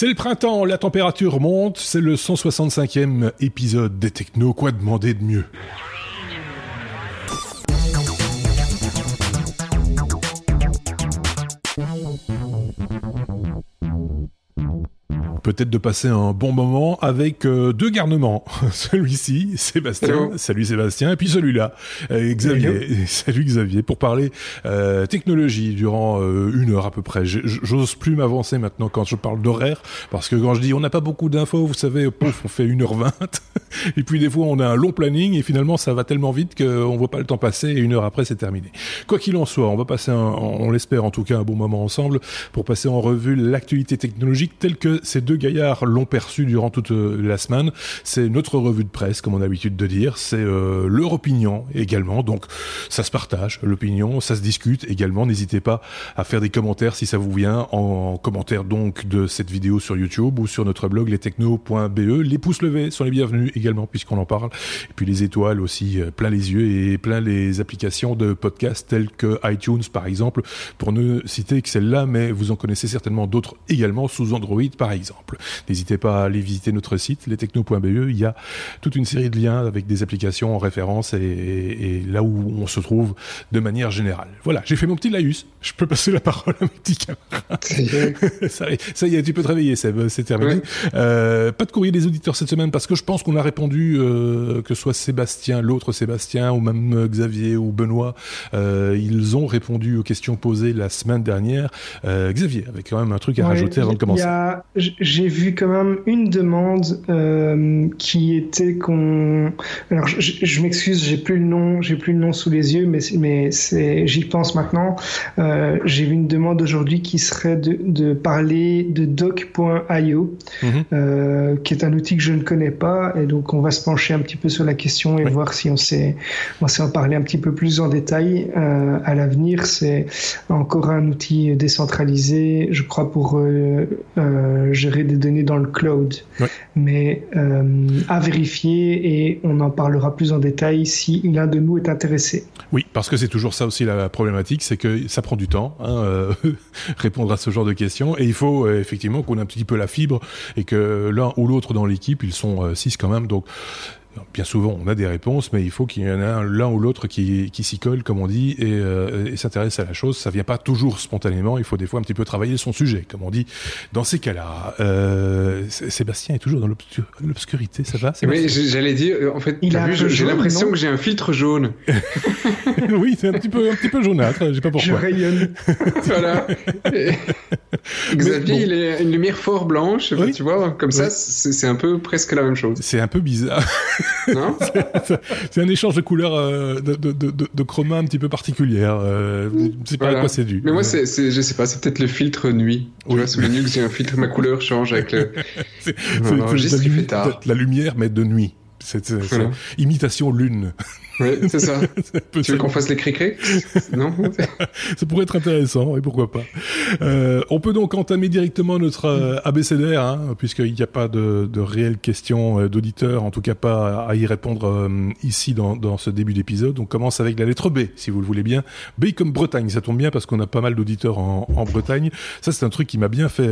C'est le printemps, la température monte, c'est le 165e épisode des Techno, quoi demander de mieux? Peut-être de passer un bon moment avec euh, deux garnements. Celui-ci, Sébastien, salut Sébastien, et puis celui-là, euh, Xavier. Salut Xavier, pour parler euh, technologie durant une heure à peu près. J'ose plus m'avancer maintenant quand je parle d'horaire, parce que quand je dis on n'a pas beaucoup d'infos, vous savez, pouf, on fait 1h20, et puis des fois on a un long planning, et finalement ça va tellement vite qu'on voit pas le temps passer, et une heure après c'est terminé. Quoi qu'il en soit, on va passer, un, on l'espère en tout cas, un bon moment ensemble pour passer en revue l'actualité technologique telle que ces deux Gaillard l'ont perçu durant toute euh, la semaine. C'est notre revue de presse, comme on a l'habitude de dire. C'est euh, leur opinion également. Donc, ça se partage, l'opinion, ça se discute également. N'hésitez pas à faire des commentaires si ça vous vient en commentaire donc de cette vidéo sur YouTube ou sur notre blog lestechno.be. Les pouces levés sont les bienvenus également puisqu'on en parle. Et puis les étoiles aussi, euh, plein les yeux et plein les applications de podcast telles que iTunes par exemple, pour ne citer que celle-là, mais vous en connaissez certainement d'autres également sous Android par exemple. N'hésitez pas à aller visiter notre site, lestechno.be. Il y a toute une série de liens avec des applications en référence et, là où on se trouve de manière générale. Voilà, j'ai fait mon petit laïus. Je peux passer la parole à mes petits camarades. ça, y est, tu peux te réveiller, c'est terminé. Euh, pas de courrier des auditeurs cette semaine parce que je pense qu'on a répondu, euh, que ce soit Sébastien, l'autre Sébastien, ou même Xavier ou Benoît, euh, ils ont répondu aux questions posées la semaine dernière. Xavier, avec quand même un truc à rajouter avant de commencer j'ai vu quand même une demande euh, qui était qu'on. Alors, je, m'excuse, j'ai plus le nom, j'ai plus le nom sous les yeux, mais mais c'est, j'y pense maintenant. Euh, j'ai vu une demande aujourd'hui qui serait de, de parler de doc.io, mhm. euh, qui est un outil que je ne connais pas, et donc on va se pencher un petit peu sur la question et voir si on sait, on sait en parler un petit peu plus en détail à l'avenir. C'est encore un outil décentralisé, je crois, pour euh, des données dans le cloud. Mais euh, à vérifier et on en parlera plus en détail si l'un de nous est intéressé. Oui, parce que c'est toujours ça aussi la problématique, c'est que ça prend du temps, hein, euh, répondre à ce genre de questions, et il faut euh, effectivement qu'on ait un petit peu la fibre et que l'un ou l'autre dans l'équipe, ils sont six quand même, donc bien souvent, on a des réponses, mais il faut qu'il y en ait l'un ou l'autre qui, qui s'y colle, comme on dit, et, euh, s'intéresse à la chose. Ça vient pas toujours spontanément. Il faut des fois un petit peu travailler son sujet, comme on dit. Dans ces cas-là, euh, Sébastien est toujours dans l'obscurité. Ça va Oui, j'allais dire. En fait, j'ai l'impression que j'ai un filtre jaune. oui, c'est un petit peu, un petit peu jaunâtre. J'ai pas pourquoi. Je rayonne. voilà. Xavier, il est une lumière fort blanche. Tu vois, comme ça, c'est un peu presque la même chose. C'est un peu bizarre. c'est un échange de couleurs, euh, de, de, de, de, chroma un petit peu particulière. Euh, je sais pas à quoi c'est dû. Mais moi, c'est, je sais pas, c'est peut-être le filtre nuit. Tu vois, sous le nuit, j'ai un filtre, ma couleur change avec le. c'est, la, la lumière, mais de nuit. C'est, imitation lune. Oui, c'est ça. tu veux qu'on fasse les cri Non Ça pourrait être intéressant, et pourquoi pas. Euh, on peut donc entamer directement notre euh, abécédaire, hein, puisqu'il n'y a pas de, de réelles questions euh, d'auditeurs, en tout cas pas à y répondre euh, ici dans, dans ce début d'épisode. On commence avec la lettre B, si vous le voulez bien. B comme Bretagne, ça tombe bien parce qu'on a pas mal d'auditeurs en, en, Bretagne. Ça, c'est un truc qui m'a bien fait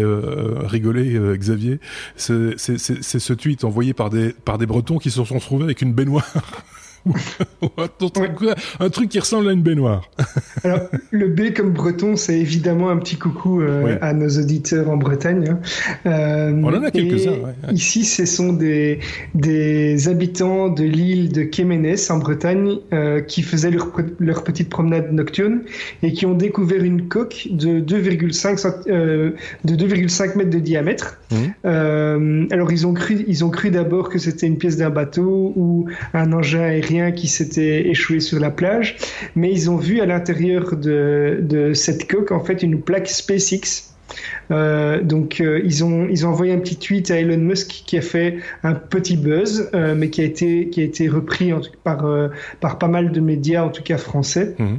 rigoler, Xavier. C'est ce tweet envoyé par des, par des Bretons qui se sont retrouvés avec une baignoire. un truc qui ressemble à une baignoire. Alors, le B comme breton, c'est évidemment un petit coucou euh, à nos auditeurs en Bretagne. Hein. Euh, On en a quelques-uns. Ici, ce sont des, des habitants de l'île de Kéménès en Bretagne euh, qui faisaient leur, leur, petite promenade nocturne et qui ont découvert une coque de 2,5 de 2,5 mètres de diamètre. Mmh. alors, ils ont cru, ils ont cru d'abord que c'était une pièce d'un bateau ou un engin aérien qui s'était échoué sur la plage, mais ils ont vu à l'intérieur de, cette coque en fait une plaque SpaceX. Euh, donc euh, ils ont ils ont envoyé un petit tweet à Elon Musk qui a fait un petit buzz, euh, mais qui a été qui a été repris par par pas mal de médias en tout cas français. Mhm.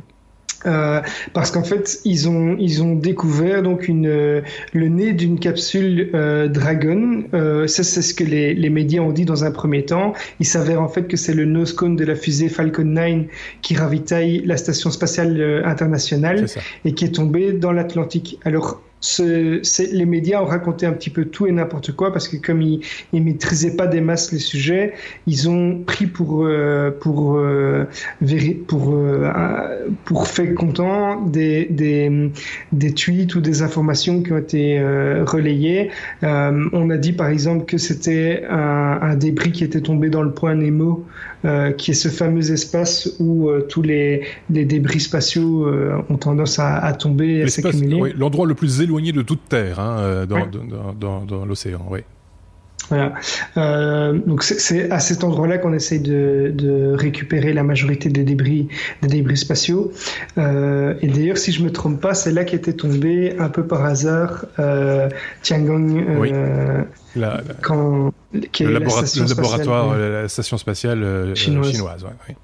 Euh, parce qu'en fait, ils ont ils ont découvert donc une euh, le nez d'une capsule euh, Dragon. Euh, ça, c'est ce que les, les médias ont dit dans un premier temps. Il s'avère en fait que c'est le nose cone de la fusée Falcon 9 qui ravitaille la station spatiale internationale et qui est tombé dans l'Atlantique. Alors les médias ont raconté un petit peu tout et n'importe quoi parce que comme ils, ils maîtrisaient pas des masses les sujets, ils ont pris pour euh, pour euh, pour euh, pour fait content des, des des tweets ou des informations qui ont été relayées. on a dit par exemple que c'était un, un, débris qui était tombé dans le point Nemo, qui est ce fameux espace où tous les, les débris spatiaux ont tendance à, à tomber à s'accumuler. Oui, L'endroit le plus éloigné de toute terre hein, euh, dans, dans, dans, l'océan. Oui. Voilà. Euh, donc c'est à cet endroit-là qu'on essaye de, de, récupérer la majorité des débris, des débris spatiaux. Euh, et d'ailleurs, si je me trompe pas, c'est là qu'était tombé un peu par hasard euh, Tiangong. La, quand, le, la laboratoire, la station spatiale chinoise. chinoise oui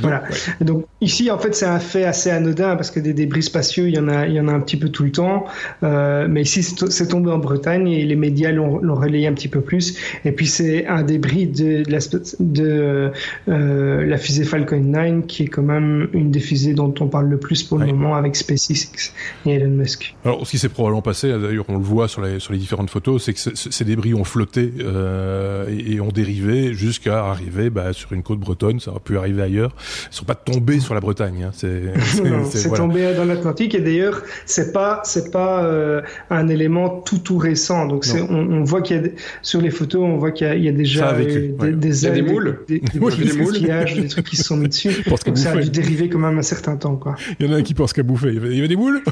voilà. Donc ici, en fait, c'est un fait assez anodin parce que des débris spatiaux, il y en a, il y en a un petit peu tout le temps. Euh, mais ici, c'est tombé en Bretagne et les médias l'ont relayé un petit peu plus. Et puis c'est un débris de, de, la, de euh, la, fusée Falcon 9 qui est quand même une des fusées dont on parle le plus pour le moment avec SpaceX et Elon Musk. Alors, ce qui s'est probablement passé, d'ailleurs, on le voit sur les, sur les différentes photos, c'est que ces débris ont flotté euh, et, ont dérivé jusqu'à arriver bah, sur une côte bretonne. Ça aurait pu arriver ailleurs. Ils sont pas tombés sur la Bretagne. Hein. C'est tombé dans l'Atlantique et d'ailleurs c'est pas c'est pas euh, un élément tout tout récent. Donc on, on, voit qu'il y a sur les photos on voit qu'il y, a déjà des, des, ailes, des, moules, des, des, des, des trucs qui se sont mis dessus. Donc ça a dû dériver quand même un certain temps quoi. Il y en a un qui pense qu'à bouffer. Il y avait des moules?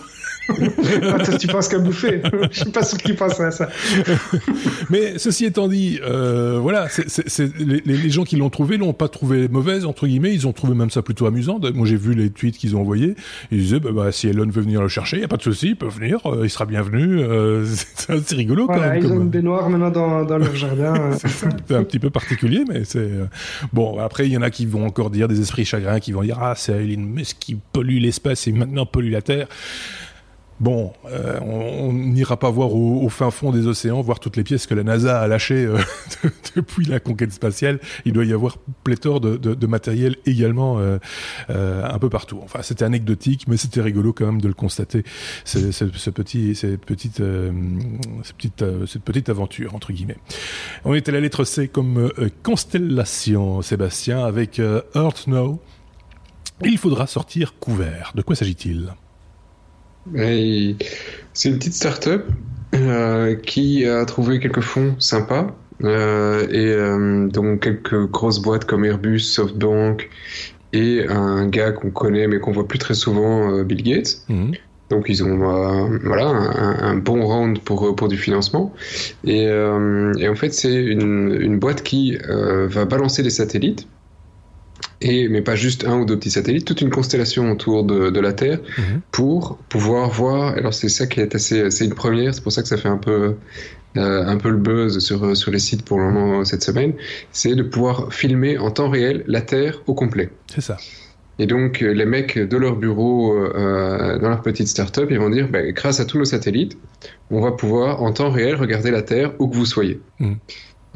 Attends, tu penses qu'à bouffer Je suis pas sûr qu'il pense à ça. Mais ceci étant dit, euh, voilà, les, les, gens qui l'ont trouvé l'ont pas trouvé mauvaise entre guillemets. Ils ont trouvé même ça plutôt amusant. Moi, j'ai vu les tweets qu'ils ont envoyés. Ils disaient, bah, bah, si Elon veut venir le chercher, il y a pas de souci, il peut venir, euh, il sera bienvenu. Euh, c'est rigolo voilà, quand même. Ils ont une baignoire maintenant dans, dans leur jardin. c'est un petit peu particulier, mais c'est bon. Après, il y en a qui vont encore dire des esprits chagrins, qui vont dire, ah, c'est Elon Musk qui pollue l'espace et maintenant pollue la Terre. Bon, euh, on n'ira pas voir au, fin fond des océans, voir toutes les pièces que la NASA a lâchées euh, depuis la conquête spatiale. Il doit y avoir pléthore de, matériel également euh, un peu partout. Enfin, c'était anecdotique, mais c'était rigolo quand même de le constater. Ce, petit, cette petite, cette petite aventure entre guillemets. On était à la lettre C comme constellation, Sébastien, avec Earth Now. Il faudra sortir couvert. De quoi s'agit-il? C'est une petite start-up euh, qui a trouvé quelques fonds sympas. Euh, et euh, donc quelques grosses boîtes comme Airbus, SoftBank et un gars qu'on connaît mais qu'on voit plus très souvent, Bill Gates. Mhm. Donc ils ont voilà un, bon round pour pour du financement et, et en fait c'est une, une boîte qui va balancer des satellites et mais pas juste un ou deux petits satellites, toute une constellation autour de, de la Terre mhm. pour pouvoir voir. Alors c'est ça qui est assez, c'est une première, c'est pour ça que ça fait un peu euh, un peu le buzz sur sur les sites pour le moment cette semaine, c'est de pouvoir filmer en temps réel la Terre au complet. C'est ça. Et donc les mecs de leur bureau euh, dans leur petite start-up, ils vont dire, bah, grâce à tous nos satellites, on va pouvoir en temps réel regarder la Terre où que vous soyez. Mhm.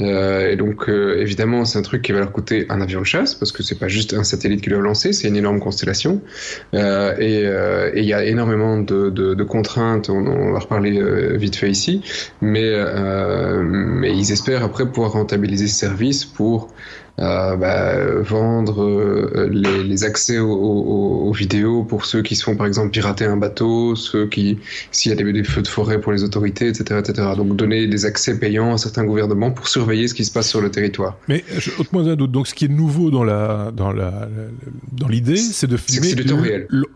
Euh, et donc, euh, évidemment, c'est un truc qui va leur coûter un avion de chasse parce que c'est pas juste un satellite qu'ils doivent lancer, c'est une énorme constellation. Euh, et il y a énormément de, de, de contraintes. On, on, va reparler vite fait ici, mais mais ils espèrent après pouvoir rentabiliser ce service pour euh, bah, vendre euh, les, les, accès aux, aux, aux, vidéos pour ceux qui se font par exemple pirater un bateau, ceux qui s'il y a des, des, feux de forêt pour les autorités, etc., etc. Donc donner des accès payants à certains gouvernements pour surveiller ce qui se passe sur le territoire. Mais autrement un doute. Donc ce qui est nouveau dans la dans la dans l'idée, c'est de filmer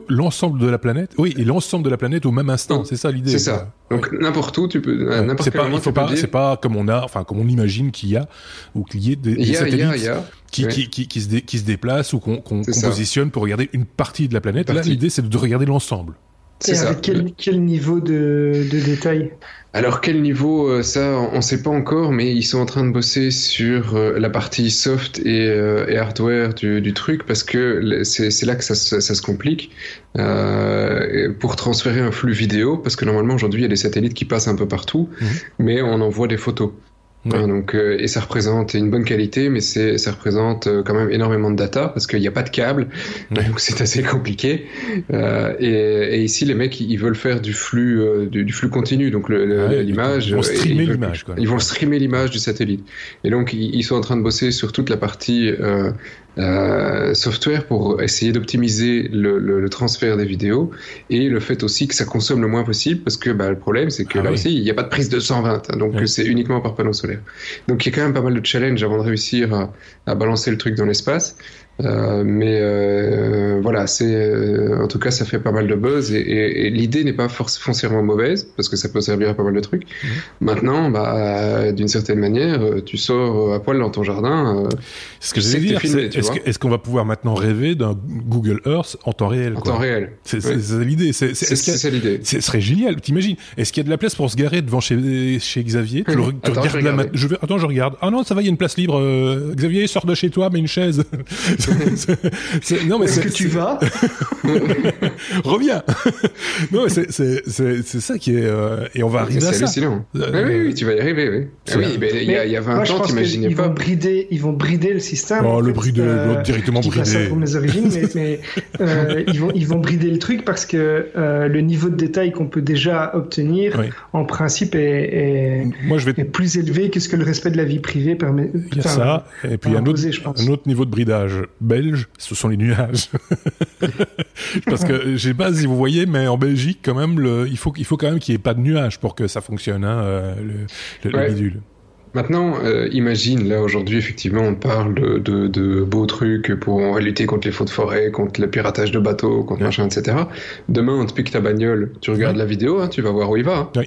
l'ensemble de la planète. Oui, et l'ensemble de la planète au même instant. C'est ça l'idée. C'est ça. Donc n'importe où tu peux n'importe quel moment, pas, C'est pas comme on a, enfin comme on imagine qu'il y a ou qu'il y ait des, des satellites qui, qui, qui, qui, se dé, qui se déplacent ou qu'on qu positionne pour regarder une partie de la planète. Là, l'idée, c'est de regarder l'ensemble. C'est avec quel, quel, niveau de, de détail alors quel niveau euh, ça on ne sait pas encore mais ils sont en train de bosser sur euh, la partie soft et, euh, et hardware du, du, truc parce que c'est là que ça, ça, se complique euh, pour transférer un flux vidéo parce que normalement aujourd'hui il y a des satellites qui passent un peu partout mhm. mais on envoie des photos Hein, donc, euh, et ça représente une bonne qualité, mais c'est, ça représente euh, quand même énormément de data parce qu'il n'y a pas de câble, donc c'est assez compliqué. Euh, et, et, ici, les mecs, ils veulent faire du flux, du, du, flux continu, donc l'image. Ils vont streamer l'image. Ils vont streamer l'image du satellite. Et donc, ils, ils, sont en train de bosser sur toute la partie euh, software pour essayer d'optimiser le, le, le, transfert des vidéos et le fait aussi que ça consomme le moins possible parce que bah, le problème c'est que ah là oui. aussi il n'y a pas de prise de 120 hein, donc oui. c'est uniquement par panneau solaire donc il y a quand même pas mal de challenges avant de réussir à, à balancer le truc dans l'espace euh, mais euh, voilà, c'est euh, en tout cas ça fait pas mal de buzz et, et, et l'idée n'est pas foncièrement mauvaise parce que ça peut servir à pas mal de trucs. Mmh. Maintenant, bah, d'une certaine manière, tu sors à poil dans ton jardin. ce que je veux dire, est-ce qu'on est va pouvoir maintenant rêver d'un Google Earth en temps réel En quoi. temps réel. C'est l'idée. C'est ça l'idée. Ce serait génial. T'imagines Est-ce qu'il y a de la place pour se garer devant chez, chez Xavier tu, le, tu attends, je, la je vais, Attends, je regarde. Ah non, ça va, il y a une place libre. Xavier, sors de chez toi, mets une chaise. Non mais est-ce que tu vas? Reviens. non mais c'est c'est ça qui est euh, et on va arriver à ça. Hallucinant. Euh, oui, oui, tu vas y arriver. Oui. Ah oui, il y, a, il y a 20 moi, ans, t'imaginais pas. Ils vont brider, ils vont brider le système. Oh, le brider, euh, directement brider. Ça pour mes origines, mais, mais euh, ils vont ils vont brider le truc parce que euh, le niveau de détail qu'on peut déjà obtenir, oui. en principe, est, est, moi, je vais... est plus élevé que ce que le respect de la vie privée permet. Il y a ça, et puis il y a un autre, un autre niveau de bridage belge, ce sont les nuages. Parce que je sais pas si vous voyez, mais en Belgique, quand même, le, il faut il faut quand même qu'il n'y ait pas de nuages pour que ça fonctionne, hein, euh, le, le, ouais. le bidule. Maintenant, euh, imagine, là aujourd'hui, effectivement, on parle de, de, de, beaux trucs pour lutter contre les feux de forêt, contre le piratage de bateaux, contre ouais. machin, etc. Demain, on te pique ta bagnole, tu regardes ouais. la vidéo, hein, tu vas voir où il va. Hein.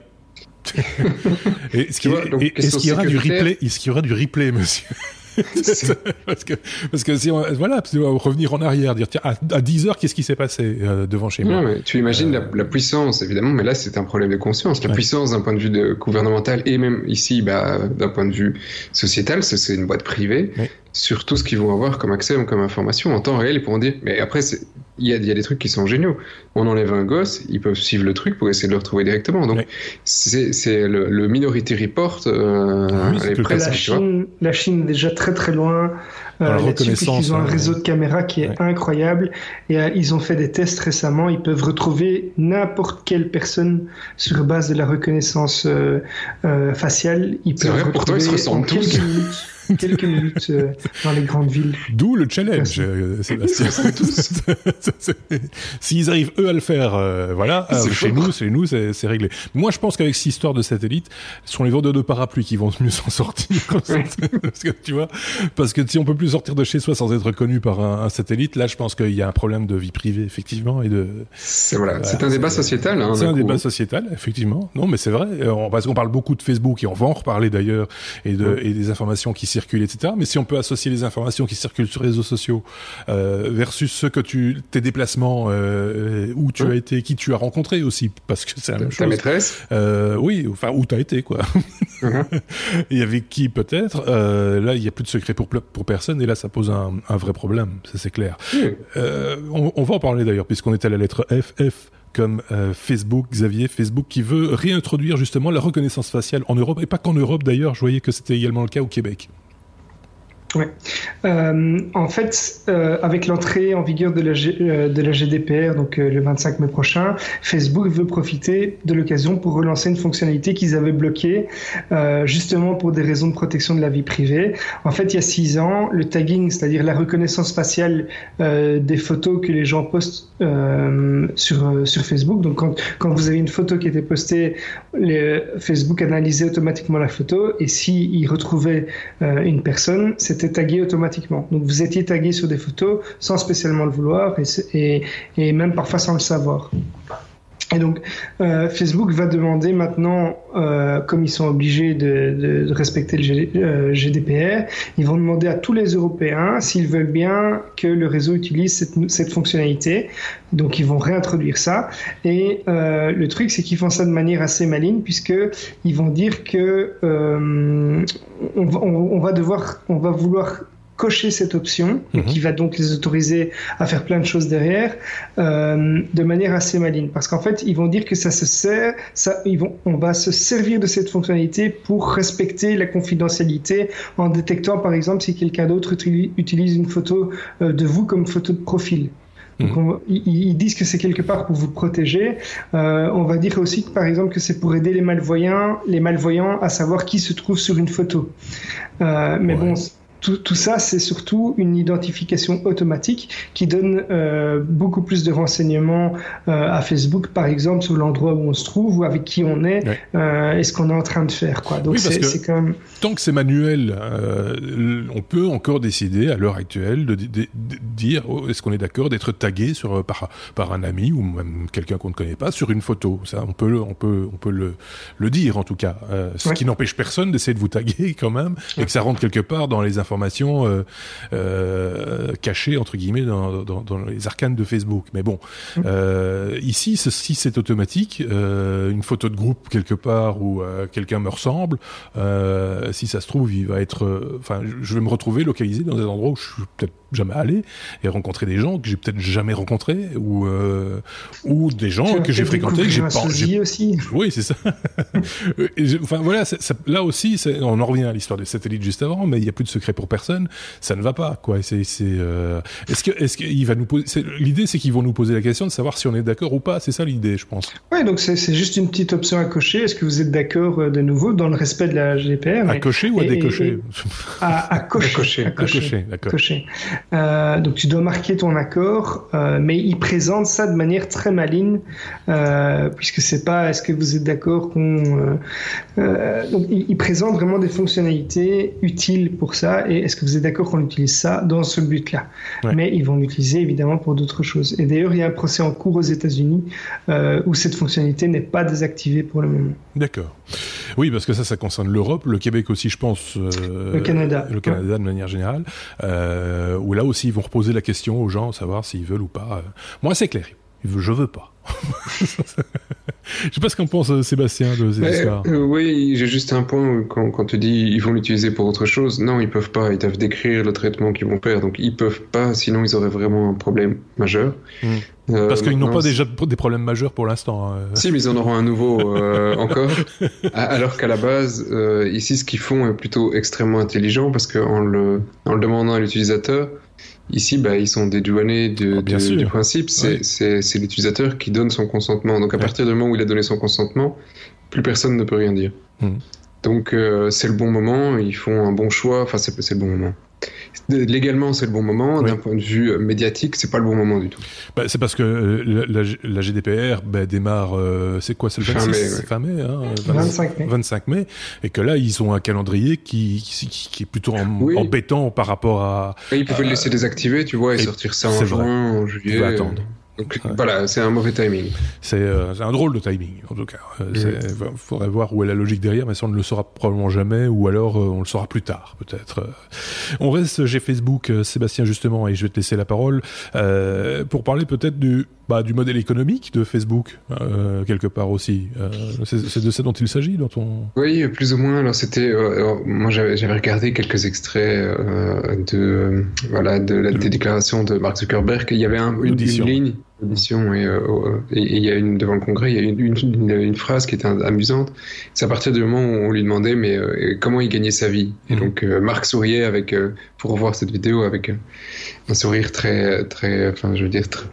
Est-ce qu'il est qu y aura du replay Est-ce qu'il y aura du replay, monsieur? parce que parce que si on, voilà on revenir en arrière dire tiens à, à 10 heures qu'est-ce qui s'est passé euh, devant chez moi? tu imagines euh... la, la, puissance évidemment mais là c'est un problème de conscience la ouais. puissance d'un point de vue de gouvernemental et même ici bah, d'un point de vue sociétal c'est une boîte privée ouais. Sur tout ce qu'ils vont avoir comme accès comme information en temps réel ils pourront dire mais après il y, a, il y a des trucs qui sont géniaux. On enlève un gosse, ils peuvent suivre le truc pour essayer de le retrouver directement. Donc, c'est le, le, Minority Report. Euh, oui, est presque, la, Chine, la Chine est déjà très très loin. Euh, ils ont un réseau de caméras qui est ouais. incroyable et euh, ils ont fait des tests récemment. Ils peuvent retrouver n'importe quelle personne sur base de la reconnaissance euh, euh faciale. Ils peuvent vrai, retrouver pourtant ils se ressemblent tous. quelques minutes euh, dans les grandes villes. D'où le challenge, euh, Sébastien. S'ils arrivent eux à le faire, euh, voilà, euh, chez nous, chez nous, c'est réglé. Moi, je pense qu'avec cette histoire de satellite, ce sont les vendeurs de parapluies qui vont mieux s'en sortir. parce que tu vois, parce que si on peut plus sortir de chez soi sans être reconnu par un, un satellite, là, je pense qu'il y a un problème de vie privée, effectivement, et de. C'est voilà, c'est un débat sociétal. Hein, c'est un coup. débat sociétal, effectivement. Non, mais c'est vrai, parce qu'on parle beaucoup de Facebook et on va en reparler d'ailleurs, et de ouais. et des informations qui circulent, etc. Mais si on peut associer les informations qui circulent sur les réseaux sociaux euh, versus ce que tu, tes déplacements, euh, où tu as été, qui tu as rencontré aussi, parce que c'est la même chose. Ta maîtresse euh, Oui, enfin, où tu as été, quoi. Mmh. et avec qui, peut-être. Euh, là, il n'y a plus de secret pour, pour personne, et là, ça pose un, un vrai problème, ça c'est clair. On, on, va en parler d'ailleurs, puisqu'on est à la lettre F. F comme euh, Facebook, Xavier, Facebook qui veut réintroduire justement la reconnaissance faciale en Europe, et pas qu'en Europe d'ailleurs, je voyais que c'était également le cas au Québec. Ouais. Euh, en fait, euh, avec l'entrée en vigueur de la, euh, de la GDPR, donc le 25 mai prochain, Facebook veut profiter de l'occasion pour relancer une fonctionnalité qu'ils avaient bloquée, justement pour des raisons de protection de la vie privée. En fait, il y a six ans, le tagging, c'est-à-dire la reconnaissance faciale des photos que les gens postent sur, sur Facebook. Donc, quand, quand vous avez une photo qui était postée, Facebook analysait automatiquement la photo et s'il si retrouvait une personne, c'est c'était tagué automatiquement. Donc vous étiez tagué sur des photos sans spécialement le vouloir et, même parfois sans le savoir. Et donc, euh, Facebook va demander maintenant, euh, comme ils sont obligés de, de, de respecter le G, euh, GDPR, ils vont demander à tous les Européens s'ils veulent bien que le réseau utilise cette, cette fonctionnalité. Donc, ils vont réintroduire ça. Et euh, le truc, c'est qu'ils font ça de manière assez maligne, puisque ils vont dire que euh, on, on va devoir, on va vouloir cocher cette option, mhm. qui va donc les autoriser à faire plein de choses derrière, euh, de manière assez maligne. Parce qu'en fait, ils vont dire que ça se sert, ça, ils vont, on va se servir de cette fonctionnalité pour respecter la confidentialité en détectant, par exemple, si quelqu'un d'autre utilise une photo euh, de vous comme photo de profil. Donc ils, disent que c'est quelque part pour vous protéger. Euh, on va dire aussi, par exemple, que c'est pour aider les malvoyants, les malvoyants à savoir qui se trouve sur une photo. Euh, mais bon, tout, ça, c'est surtout une identification automatique qui donne euh, beaucoup plus de renseignements euh, à Facebook, par exemple, sur l'endroit où on se trouve ou avec qui on est euh, et ce qu'on est en train de faire. Quoi. Donc, c'est quand même... Tant que c'est manuel, on peut encore décider à l'heure actuelle de, dire oh, est-ce qu'on est d'accord d'être tagué sur, par, par un ami ou même quelqu'un qu'on ne connaît pas sur une photo. Ça, on peut, on peut, on peut le, le dire en tout cas. ce qui n'empêche personne d'essayer de vous taguer quand même et que ça rentre quelque part dans les informations informations euh, euh, cachées entre guillemets dans, dans, dans, les arcanes de Facebook. Mais bon, mmh. euh, ici, si c'est automatique, une photo de groupe quelque part où quelqu'un me ressemble, si ça se trouve, il va être, enfin, je vais me retrouver localisé dans des endroits où je suis peut-être jamais allé et rencontrer des gens que j'ai peut-être jamais rencontrés ou ou des gens que j'ai fréquentés que j'ai pas aussi. Oui, c'est ça. enfin voilà, ça, là aussi, on en revient à l'histoire des satellites juste avant, mais il n'y a plus de secret pour personne, ça ne va pas, quoi. C'est, c'est, euh... est-ce que, est-ce qu'il va nous poser, l'idée, c'est qu'ils vont nous poser la question de savoir si on est d'accord ou pas. C'est ça l'idée, je pense. Ouais, donc c'est, c'est juste une petite option à cocher. Est-ce que vous êtes d'accord euh, de nouveau dans le respect de la GDPR À cocher ou à décocher? à, à, cocher. À cocher. À cocher, Euh, donc tu dois marquer ton accord, mais il présente ça de manière très maligne, puisque c'est pas est-ce que vous êtes d'accord qu'on. Donc il, il présente vraiment des fonctionnalités utiles pour ça et est-ce que vous êtes d'accord qu'on utilise ça dans ce but-là? Mais ils vont l'utiliser évidemment pour d'autres choses. Et d'ailleurs, il y a un procès en cours aux États-Unis euh, où cette fonctionnalité n'est pas désactivée pour le moment. D'accord. Oui, parce que ça, ça concerne l'Europe, le Québec aussi, je pense. Euh, le Canada. Le Canada de manière générale. Euh, où là aussi, ils vont reposer la question aux gens, savoir s'ils veulent ou pas. Moi, c'est clair. Je veux pas. Je sais pas ce qu'en pense euh, Sébastien de ces histoires. Euh, oui, j'ai juste un point quand, quand tu dis ils vont l'utiliser pour autre chose. Non, ils peuvent pas. Ils doivent décrire le traitement qu'ils vont faire. Donc ils peuvent pas, sinon ils auraient vraiment un problème majeur. Hmm. Euh, Parce qu'ils n'ont pas déjà des problèmes majeurs pour l'instant. Hein. Si, mais ils en auront un nouveau encore. Alors qu'à la base, ici, ce qu'ils font est plutôt extrêmement intelligent parce qu'en le, en le demandant à l'utilisateur, Ici, bah, ils sont dédouanés de, oh, du principe. C'est l'utilisateur qui donne son consentement. Donc, à partir du moment où il a donné son consentement, plus personne ne peut rien dire. Hmm. Donc, euh, c'est le bon moment. Ils font un bon choix. Enfin, c'est le bon moment. Légalement, c'est le bon moment. D'un point de vue euh, médiatique, c'est pas le bon moment du tout. Bah, c'est parce que euh, la, GDPR bah, démarre, euh, c'est quoi C'est le 26 fin mai, mai, hein, 25 mai. 25 mai. Et que là, ils ont un calendrier qui, qui, est plutôt embêtant par rapport à. ils pouvaient le laisser désactiver, tu vois, et, sortir ça en juin, en juillet. attendre. Donc voilà, c'est un mauvais timing. Euh, c'est un drôle de timing, en tout cas. Il euh, faudrait voir où est la logique derrière, mais ça on ne le saura probablement jamais, ou alors euh, on le saura plus tard, peut-être. On reste chez Facebook, Sébastien, justement, et je vais te laisser la parole, pour parler peut-être du, bah, du modèle économique de Facebook, quelque part aussi. c'est de ça dont il s'agit dans ton... Oui, plus ou moins. Alors c'était... moi j'avais regardé quelques extraits de, voilà, de la déclaration de Mark Zuckerberg, il y avait un, une, une ligne audition euh, et il y a une devant le congrès il y a une, une, une, phrase qui était amusante c'est à partir du moment où on lui demandait mais euh, comment il gagnait sa vie et mmh. donc euh, Marc souriait avec pour revoir cette vidéo avec un sourire très très enfin je veux dire très,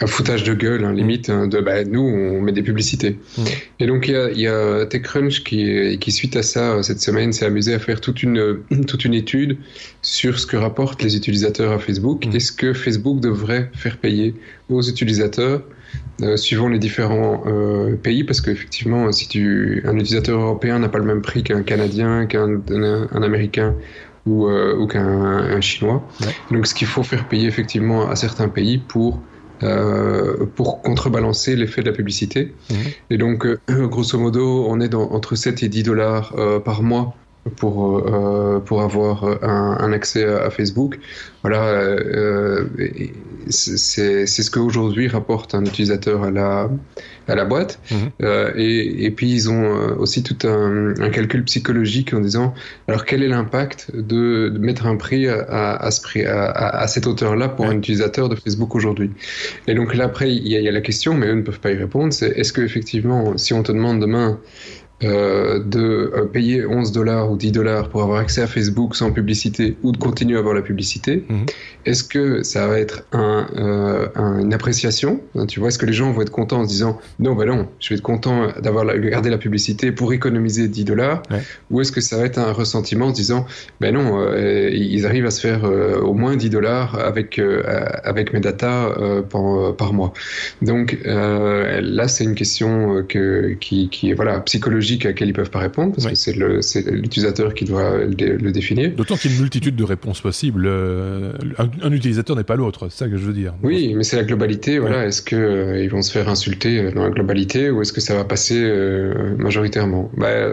un foutage de gueule, hein, limite, hein, de bah, nous, on met des publicités. Mm. Et donc, il y a, y a, TechCrunch qui, qui, suite à ça, euh, cette semaine, s'est amusé à faire toute une, toute une étude sur ce que rapportent les utilisateurs à Facebook. Mm. Est-ce que Facebook devrait faire payer aux utilisateurs euh, suivant les différents euh, pays, parce qu'effectivement, si tu, un utilisateur européen n'a pas le même prix qu'un Canadien, qu'un un, Américain ou, euh, ou qu'un Chinois. Donc, ce qu'il faut faire payer effectivement à certains pays pour euh, pour contrebalancer l'effet de la publicité. Mhm. Et donc, euh, grosso modo, on est dans, entre 7 et 10 dollars euh, par mois pour, pour avoir un, accès à, Facebook. Voilà, c'est ce qu'aujourd'hui rapporte un utilisateur à la, à la boîte. Mhm. Euh, et, et, puis ils ont euh, aussi tout un, un, calcul psychologique en disant alors quel est l'impact de, de, mettre un prix à, à, ce prix, à, à cette hauteur-là pour un utilisateur de Facebook aujourd'hui? Et donc là après il y, a, il y, a la question, mais eux ne peuvent pas y répondre, c'est est-ce que effectivement si on te demande demain euh, de euh, payer 11 dollars ou 10 dollars pour avoir accès à Facebook sans publicité ou de continuer à avoir la publicité, mhm. est-ce que ça va être un, euh, une appréciation? Hein, Tu vois, est-ce que les gens vont être contents en se disant non, bah non, je vais être content d'avoir gardé la publicité pour économiser 10 dollars Ou est-ce que ça va être un ressentiment en se disant ben non, ils arrivent à se faire au moins 10 dollars avec, avec mes datas par, par, mois Donc là, c'est une question que, qui, qui est voilà, psychologique à laquelle ils peuvent pas répondre parce que c'est l'utilisateur qui doit le, définir. D'autant qu'il y a une multitude de réponses possibles. Euh, un, utilisateur n'est pas l'autre, c'est ça que je veux dire. Oui, mais c'est la globalité. Voilà, est-ce que euh, ils vont se faire insulter euh, dans la globalité ou est-ce que ça va passer majoritairement? Bah,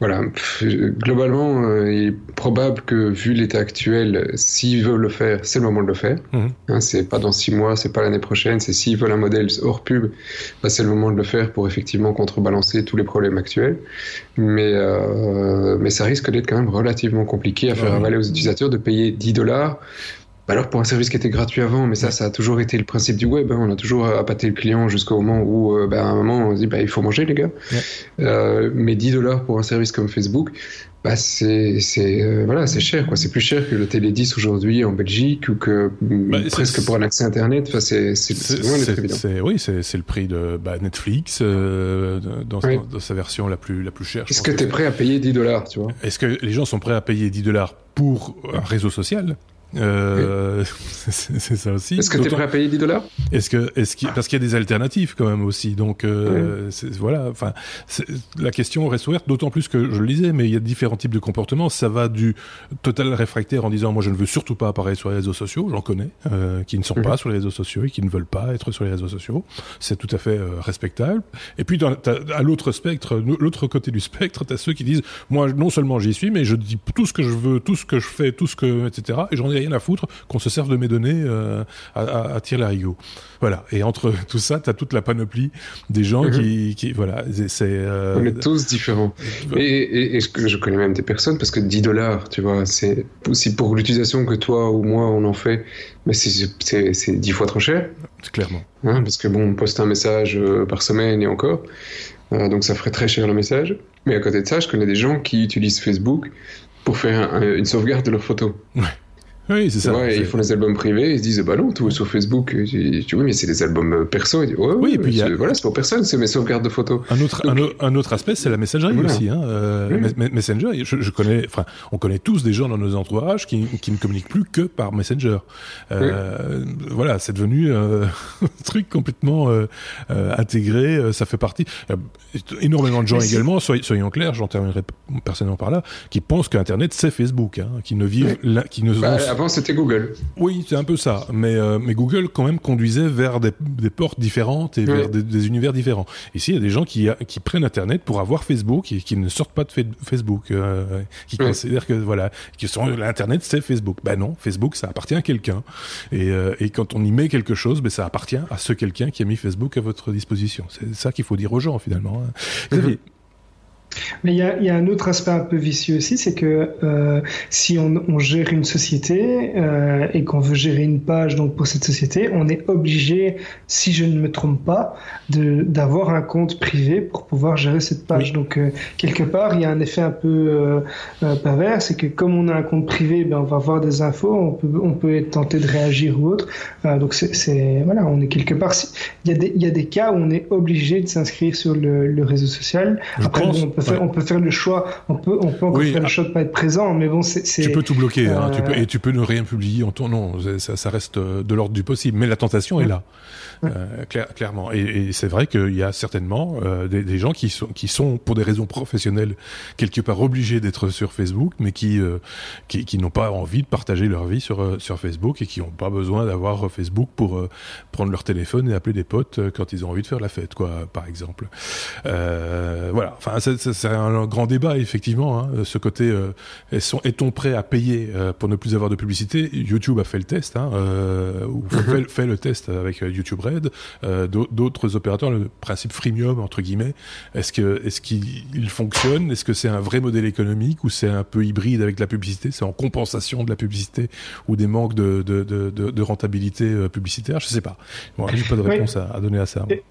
voilà, globalement, euh, il est probable que vu l'état actuel, s'ils veulent le faire, c'est le moment de le faire. Mhm. Hein, c'est pas dans six mois, c'est pas l'année prochaine, c'est s'ils veulent un modèle hors pub, bah, c'est le moment de le faire pour effectivement contrebalancer tous les problèmes actuels. Mais, euh, mais ça risque d'être quand même relativement compliqué à faire avaler aux utilisateurs de payer 10 dollars alors pour un service qui était gratuit avant, mais ça, ça a toujours été le principe du web. Hein. On a toujours appâté le client jusqu'au moment où, euh, bah, à un moment, on se dit, bah, il faut manger, les gars. Euh, mais 10 dollars pour un service comme Facebook, bah, c'est, c'est, euh, voilà, c'est cher, quoi. C'est plus cher que le Télé 10 aujourd'hui en Belgique ou que mm, bah, presque pour un accès Internet. Enfin, c'est, Oui, c'est, le prix de bah, Netflix euh, dans, dans, sa version la plus, la plus chère. Est-ce que tu es prêt à payer 10 dollars, Est-ce que les gens sont prêts à payer 10 dollars pour un réseau social? Euh, c'est ça aussi. Est-ce que tu es prêt à payer 10 dollars? Est-ce que, est-ce qu'il, parce qu'il y a des alternatives quand même aussi. Donc euh, voilà. Enfin, la question reste ouverte. D'autant plus que je le disais, mais il y a différents types de comportements. Ça va du total réfractaire en disant moi je ne veux surtout pas apparaître sur les réseaux sociaux. J'en connais euh, qui ne sont mhm. pas sur les réseaux sociaux et qui ne veulent pas être sur les réseaux sociaux. C'est tout à fait euh, respectable. Et puis dans, à l'autre spectre, l'autre côté du spectre, tu as ceux qui disent moi non seulement j'y suis, mais je dis tout ce que je veux, tout ce que je fais, tout ce que etc. Et j'en ai rien à foutre qu'on se serve de mes données euh, à, à, à tirer Voilà. Et entre tout ça, tu as toute la panoplie des gens qui, mhm. qui, voilà, c'est. Euh, On est tous différents. Et, et, je connais même des personnes parce que 10 dollars, tu vois, c'est aussi pour l'utilisation que toi ou moi on en fait, mais c'est 10 fois trop cher. Clairement. Hein, parce que bon, on poste un message euh, par semaine et encore. donc ça ferait très cher le message. Mais à côté de ça, je connais des gens qui utilisent Facebook pour faire une sauvegarde de leurs photos. Ouais. Oui, c'est ça. Ouais, ils font des albums privés, ils se disent bah non, tout sur Facebook. Tu vois, mais c'est des albums euh, perso. ouais, oui, et puis voilà, c'est pour personne, c'est mes sauvegardes de photos. Un autre, un, autre aspect, c'est la messagerie aussi. Hein. Euh, Messenger, je, connais, enfin, on connaît tous des gens dans nos entourages qui, qui ne communiquent plus que par Messenger. Euh, Voilà, c'est devenu euh, un truc complètement euh, intégré. Ça fait partie. énormément de gens également, soyons clairs, j'en terminerai personnellement par là, qui pensent qu'Internet c'est Facebook, hein, qui ne vivent, là, qui ne bah, avant, c'était Google. Oui, c'est un peu ça. Mais, euh, mais Google, quand même, conduisait vers des, des portes différentes et vers des, univers différents. Ici, il y a des gens qui, qui prennent Internet pour avoir Facebook et qui ne sortent pas de Facebook, euh, qui considèrent que, voilà, qui sont, l'Internet, c'est Facebook. Ben non, Facebook, ça appartient à quelqu'un. Et, euh, et quand on y met quelque chose, ben ça appartient à ce quelqu'un qui a mis Facebook à votre disposition. C'est ça qu'il faut dire aux gens, finalement. Hein. Mhm. Mais il y a, y a, un autre aspect un peu vicieux aussi, c'est que euh, si on, on, gère une société euh, et qu'on veut gérer une page donc pour cette société, on est obligé, si je ne me trompe pas, d'avoir un compte privé pour pouvoir gérer cette page. Donc euh, quelque part, il y a un effet un peu euh, euh, pervers, c'est que comme on a un compte privé, ben, on va avoir des infos, on peut, on peut être tenté de réagir ou autre. donc c'est voilà, on est quelque part. Il y, a des, il y a des cas où on est obligé de s'inscrire sur le, le, réseau social. Après, on peut on peut faire le choix, on peut, on peut encore faire le choix de pas être présent, mais bon, c'est. Tu peux tout bloquer, hein, tu peux, et tu peux ne rien publier en ton nom. Ça, ça reste de l'ordre du possible, mais la tentation est là. Euh, clairement. Et, et c'est vrai qu'il y a certainement euh, des, des, gens qui sont, qui sont, pour des raisons professionnelles, quelque part obligés d'être sur Facebook, mais qui, euh, qui, qui n'ont pas envie de partager leur vie sur, euh, sur Facebook et qui n'ont pas besoin d'avoir Facebook pour euh, prendre leur téléphone et appeler des potes quand ils ont envie de faire la fête, quoi, par exemple. voilà. Enfin, c'est un grand débat effectivement. Hein, ce côté, euh, est-on prêt à payer euh, pour ne plus avoir de publicité? YouTube a fait le test, hein, euh, ou mhm. fait, le test avec YouTube Red. D'autres opérateurs, le principe freemium entre guillemets, est-ce que est-ce qu'il fonctionne? Est-ce que c'est un vrai modèle économique ou c'est un peu hybride avec la publicité? C'est en compensation de la publicité ou des manques de, de, de, de rentabilité publicitaire? Je sais pas. Bon, j'ai pas de réponse à, à, donner à ça. Et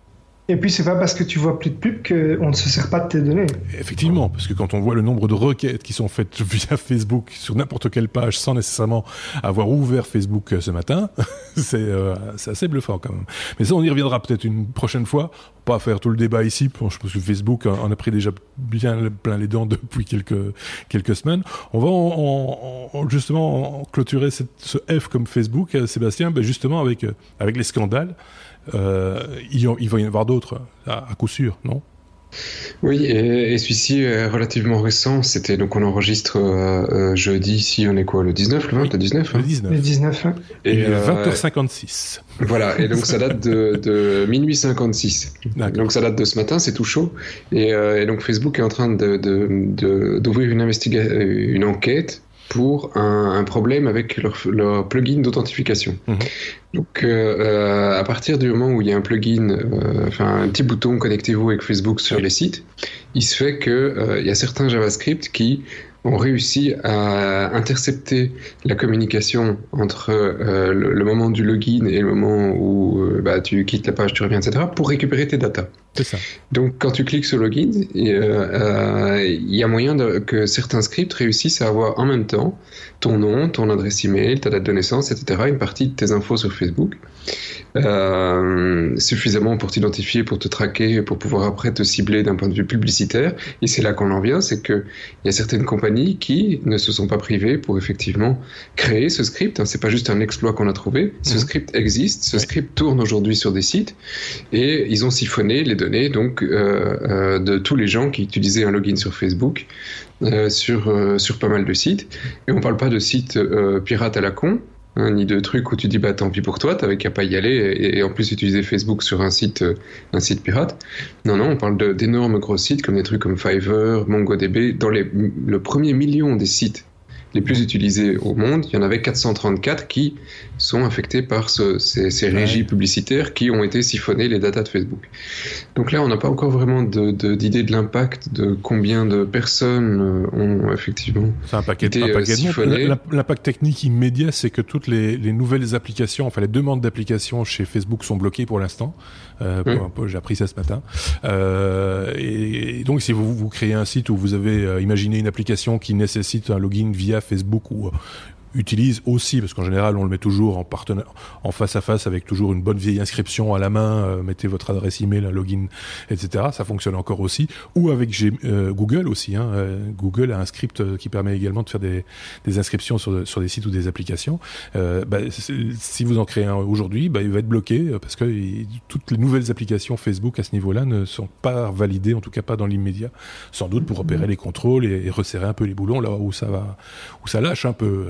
puis c'est pas parce que tu vois plus de pubs qu'on ne se sert pas de tes données. Effectivement, parce que quand on voit le nombre de requêtes qui sont faites via Facebook sur n'importe quelle page sans nécessairement avoir ouvert Facebook euh, ce matin, euh, c'est assez bluffant quand même. Mais ça, on y reviendra peut-être une prochaine fois. Pas faire tout le débat ici, je pense que Facebook en a pris déjà bien plein les dents depuis quelques quelques semaines. On va en, justement clôturer ce F comme Facebook, euh, Sébastien, ben justement avec avec les scandales. Euh, il, il, va y en avoir d'autres, à, coup sûr, non? Oui, et, celui-ci est relativement récent. C'était donc on enregistre euh, euh, jeudi, si on est quoi, le 19, le 20, le 19 hein? Le 19. Le 19 hein. Et, 20h56. Voilà, et donc ça date de, de minuit 56. Donc ça date de ce matin, c'est tout chaud. Et, donc Facebook est en train d'ouvrir de, de, une, une enquête pour un, problème avec leur, plugin d'authentification. Mhm. Donc, euh, euh, à partir du moment où il y a un plugin, euh, enfin un petit bouton connectez-vous avec Facebook sur les sites, il se fait que il y a certains JavaScript qui ont réussi à intercepter la communication entre euh, le, moment du login et le moment où euh, bah, tu quittes la page, tu reviens, etc., pour récupérer tes datas. C'est ça. Donc, quand tu cliques sur login, euh, il y a moyen de, que certains scripts réussissent à avoir en même temps ton nom, ton adresse email, ta date de naissance, etc., une partie de tes infos sur Facebook, suffisamment pour t'identifier, pour te traquer, pour pouvoir après te cibler d'un point de vue publicitaire. Et c'est là qu'on en vient, c'est qu'il y a certaines compagnies qui ne se sont pas privés pour effectivement créer ce script. Hein, c'est pas juste un exploit qu'on a trouvé. Ce mhm. script existe. Ce script tourne aujourd'hui sur des sites et ils ont siphonné les donc euh, euh, de tous les gens qui utilisaient un login sur Facebook euh, sur sur pas mal de sites. Et on parle pas de sites pirates à la con. Hein, ni de trucs où tu dis bah tant pis pour toi, t'avais qu'à pas y aller et, en plus utiliser Facebook sur un site un site pirate. Non non, on parle d'énormes gros sites comme des trucs comme Fiverr, MongoDB. Dans les, le premier million des sites les plus utilisés au monde, il y en avait 434 qui sont affectés par ces, régies publicitaires qui ont été siphonnées les datas de Facebook. Donc là, on n'a pas encore vraiment d'idée de, l'impact de combien de personnes euh, ont effectivement un paquet, été un paquet siphonnées. L'impact technique immédiat, c'est que toutes les, nouvelles applications, enfin les demandes d'applications chez Facebook sont bloquées pour l'instant. Euh, J'ai appris ça ce matin. Euh, et, donc, si vous, vous créez un site où vous avez euh, imaginé une application qui nécessite un login via Facebook ou utilise aussi, parce qu'en général, on le met toujours en partenaire, en face à face avec toujours une bonne vieille inscription à la main, euh, mettez votre adresse email, un login, etc. Ça fonctionne encore aussi. Ou avec euh, Google aussi. Hein. Euh, Google a un script qui permet également de faire des, inscriptions sur, des sites ou des applications. Bah, si vous en créez un aujourd'hui, bah, il va être bloqué parce que toutes les nouvelles applications Facebook à ce niveau-là ne sont pas validées, en tout cas pas dans l'immédiat. Sans doute pour opérer les contrôles et, resserrer un peu les boulons là où ça va, où ça lâche un peu.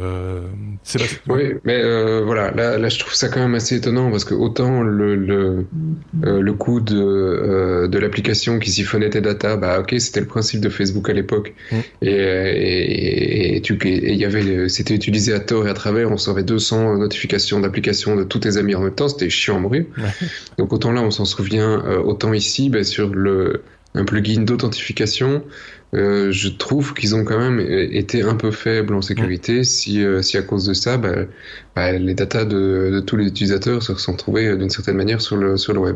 Oui, mais euh, voilà, là, là, je trouve ça quand même assez étonnant parce que autant le, le, euh, le coût de, de l'application qui siphonnait tes data, bah ok, c'était le principe de Facebook à l'époque. Mm. Et, et, et, tu, y avait, c'était utilisé à tort et à travers, on recevait 200 notifications d'applications de tous tes amis en même temps, c'était chiant à mourir. Donc autant là, on s'en souvient, autant ici, bah, sur le, un plugin d'authentification, euh, je trouve qu'ils ont quand même été un peu faibles en sécurité. Si, euh, si à cause de ça, bah, bah, les datas de, de, tous les utilisateurs se sont trouvés euh, d'une certaine manière sur le, sur le web.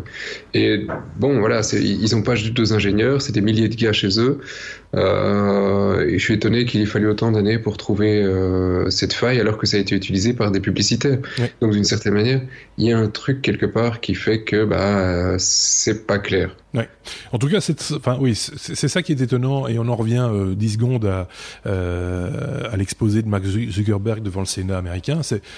Et bon, voilà, ils n'ont pas juste deux ingénieurs, c'est des milliers de gars chez eux. Euh, et je suis étonné qu'il ait fallu autant d'années pour trouver euh, cette faille alors que ça a été utilisé par des publicitaires. Donc d'une certaine manière, il y a un truc quelque part qui fait que bah c'est pas clair. Ouais. En tout cas, c'est, enfin oui, c'est ça qui est étonnant et on en revient euh, 10 secondes à, à l'exposé de Max Zuckerberg devant le Sénat américain. C'est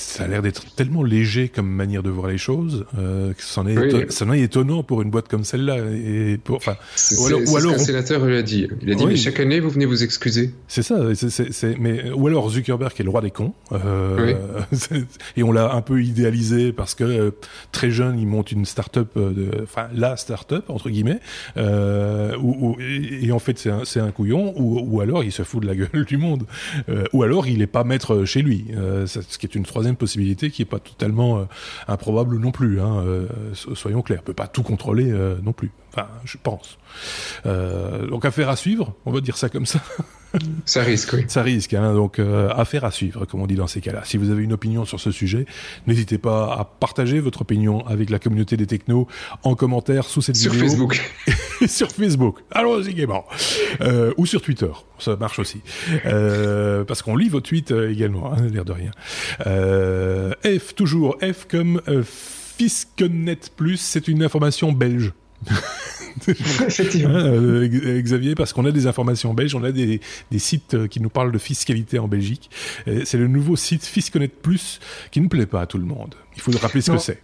ça a l'air d'être tellement léger comme manière de voir les choses euh, que c'en est, ça est étonnant pour une boîte comme celle-là. Et pour, enfin, ou alors, ou alors, ce sénateur lui a dit. Il a dit, mais chaque année, vous venez vous excuser. C'est ça. c'est mais ou alors Zuckerberg est le roi des cons. Euh, et on l'a un peu idéalisé parce que euh, très jeune, il monte une start-up, euh, enfin la start-up entre guillemets. Euh, ou, et, en fait, c'est un, un, couillon. Ou, ou, alors, il se fout de la gueule du monde. ou alors, il est pas maître chez lui. ce qui est une troisième possibilité qui est pas totalement euh, improbable non plus. Hein, euh, soyons clairs, on peut pas tout contrôler euh, non plus. Enfin, je pense. donc affaire à suivre, on va dire ça comme ça. Ça risque, oui. Ça risque, hein, donc affaire à suivre, comme on dit dans ces cas-là. Si vous avez une opinion sur ce sujet, n'hésitez pas à partager votre opinion avec la communauté des technos en commentaire sous cette vidéo. Sur Facebook. sur Facebook. Allons-y gaiement. ou sur Twitter ça marche aussi. Euh, parce qu'on lit vos tweets euh, également, hein, l'air de rien. Euh, F, toujours F comme euh, Fiscnet Plus, c'est une information belge. Hein, euh, Xavier, parce qu'on a des informations belges, on a des, des sites qui nous parlent de fiscalité en Belgique. C'est le nouveau site Fisconet Plus qui ne plaît pas à tout le monde. Il faut rappeler ce que c'est.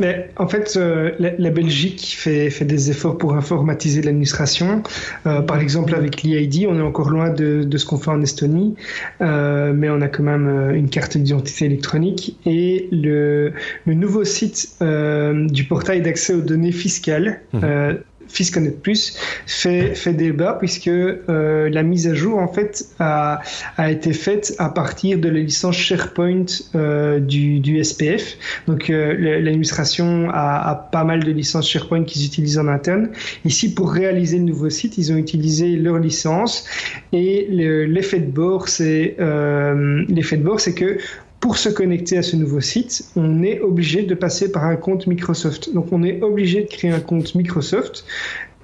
Mais en fait, euh, la, Belgique fait, fait, des efforts pour informatiser l'administration. Euh, par exemple, avec l'EID, on est encore loin de, de ce qu'on fait en Estonie, euh, mais on a quand même euh, une carte d'identité électronique. Et le, le nouveau site euh, du portail d'accès aux données fiscales, mmh. Fisconet Plus fait, fait débat puisque euh, la mise à jour en fait a, a, été faite à partir de la licence SharePoint euh, du, du, SPF. Donc euh, l'administration a, pas mal de licences SharePoint qu'ils utilisent en interne. Ici, pour réaliser le nouveau site, ils ont utilisé leur licence et l'effet de bord, c'est l'effet de bord, c'est que pour se connecter à ce nouveau site, on est obligé de passer par un compte Microsoft. Donc on est obligé de créer un compte Microsoft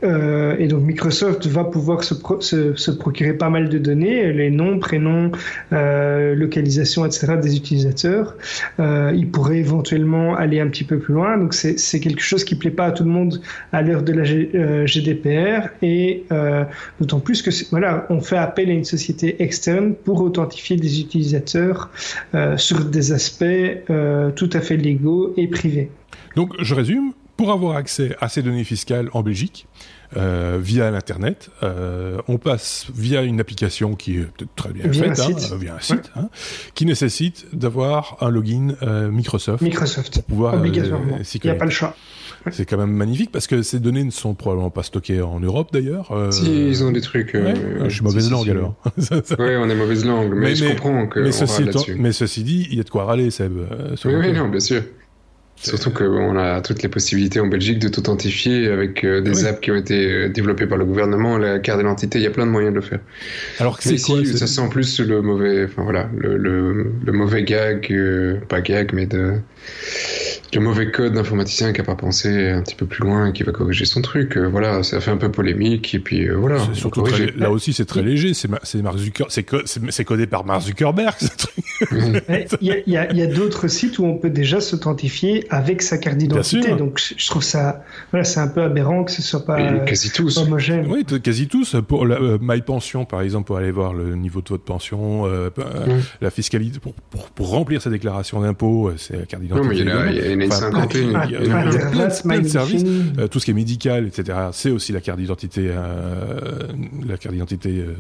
euh, et donc Microsoft va pouvoir se, se, se, procurer pas mal de données, les noms, prénoms, euh, localisation, etc. des utilisateurs. Euh, il pourrait éventuellement aller un petit peu plus loin. Donc c'est quelque chose qui plaît pas à tout le monde à l'heure de la G, euh, GDPR et euh, d'autant plus que voilà, on fait appel à une société externe pour authentifier des utilisateurs euh, sur des aspects tout à fait légaux et privés. Donc je résume, pour avoir accès à ces données fiscales en Belgique, euh, via l'internet, euh, on passe via une application qui est très bien faite, hein, via un site, hein, qui nécessite d'avoir un login euh, Microsoft. Microsoft. Pour pouvoir, Obligatoirement. Euh, Il n'y a pas le choix. C'est quand même magnifique parce que ces données ne sont probablement pas stockées en Europe d'ailleurs. Euh... Si, ils ont des trucs. Euh, je suis mauvaise langue alors. oui, on est mauvaise langue, mais, mais je comprends que. Mais, ceci, mais ceci dit, il y a de quoi râler, Seb. oui, oui, non, bien sûr. Surtout qu'on a toutes les possibilités en Belgique de t'authentifier avec euh, des apps qui ont été euh, développées par le gouvernement, la carte d'identité, il y a plein de moyens de le faire. Alors que c'est quoi Ça en plus le mauvais, enfin voilà, le, le, le mauvais gag, euh, pas gag, mais de le mauvais code d'informaticien qui a pas pensé un petit peu plus loin et qui va corriger son truc. Euh, voilà, ça fait un peu polémique et puis euh, voilà. Surtout là aussi, c'est très léger. C'est c'est codé par Mark Zuckerberg. Il y a, y a, y a d'autres sites où on peut déjà s'authentifier avec sa carte d'identité. Donc je trouve ça, voilà, c'est un peu aberrant que ce soit pas quasi tous. homogène. Oui, quasi tous. Pour la, euh, MyPension, par exemple, pour aller voir le niveau de votre pension, euh, la fiscalité, pour, pour, pour, remplir sa déclaration d'impôt, c'est la carte d'identité plein de services. Euh, tout ce qui est médical, etc. C'est aussi la carte d'identité, euh, la carte d'identité euh,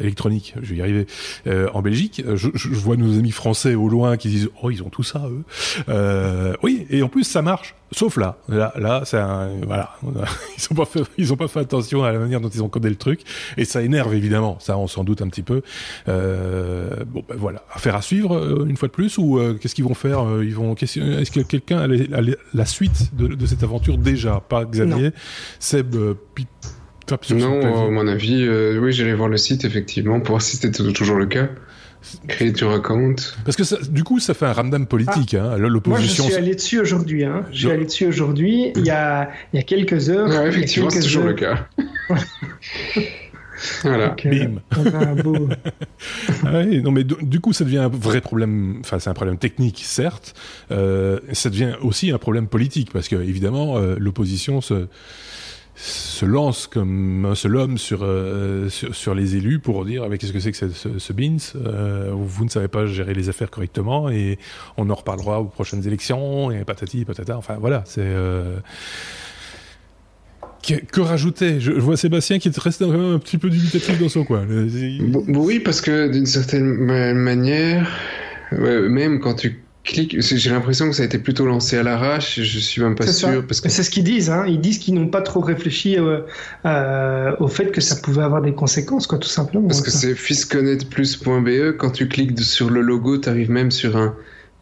électronique, je vais y arriver, euh, en Belgique. Je, je, vois nos amis français au loin qui disent oh ils ont tout ça eux. Euh, oui et en plus ça marche. Sauf là, là, là, c'est voilà, ils ont pas fait, ils ont pas fait attention à la manière dont ils ont codé le truc et ça énerve évidemment. Ça on s'en doute un petit peu. Euh, bon ben voilà, affaire à suivre euh, une fois de plus ou qu'est-ce qu'ils vont faire Ils vont, est-ce que quelqu'un a, la suite de, de, cette aventure déjà? Pas Xavier, Seb, non, à mon avis, euh, oui, j'allais voir le site effectivement pour voir si c'était toujours le cas. Créer ton account. Parce que ça, du coup, ça fait un ramdam politique. Ah. Hein. L'opposition. Moi, je suis allé dessus aujourd'hui. Hein. Je suis allé dessus aujourd'hui. Il y a, il y a quelques heures. Ouais, effectivement, c'est toujours le cas. voilà. Bim. ah non, mais du coup, ça devient un vrai problème. Enfin, c'est un problème technique, certes. Euh, ça devient aussi un problème politique parce que, évidemment, euh, l'opposition se se lance comme un seul homme sur, euh, sur, les élus pour dire avec qu'est-ce que c'est que ce, ce, BINS euh, Vous ne savez pas gérer les affaires correctement et on en reparlera aux prochaines élections et patati patata. Enfin voilà, c'est. Euh... Que, rajouter? Je, vois Sébastien qui est resté un petit peu dubitatif dans son coin. oui, parce que d'une certaine manière, même quand tu j'ai l'impression que ça a été plutôt lancé à l'arrache. Je suis même pas sûr parce que c'est ce qu'ils disent. Hein. Ils disent qu'ils n'ont pas trop réfléchi euh, euh, au fait que ça pouvait avoir des conséquences, quoi, tout simplement. Parce que c'est fisconnetplus.be. Quand tu cliques sur le logo, tu arrives même sur un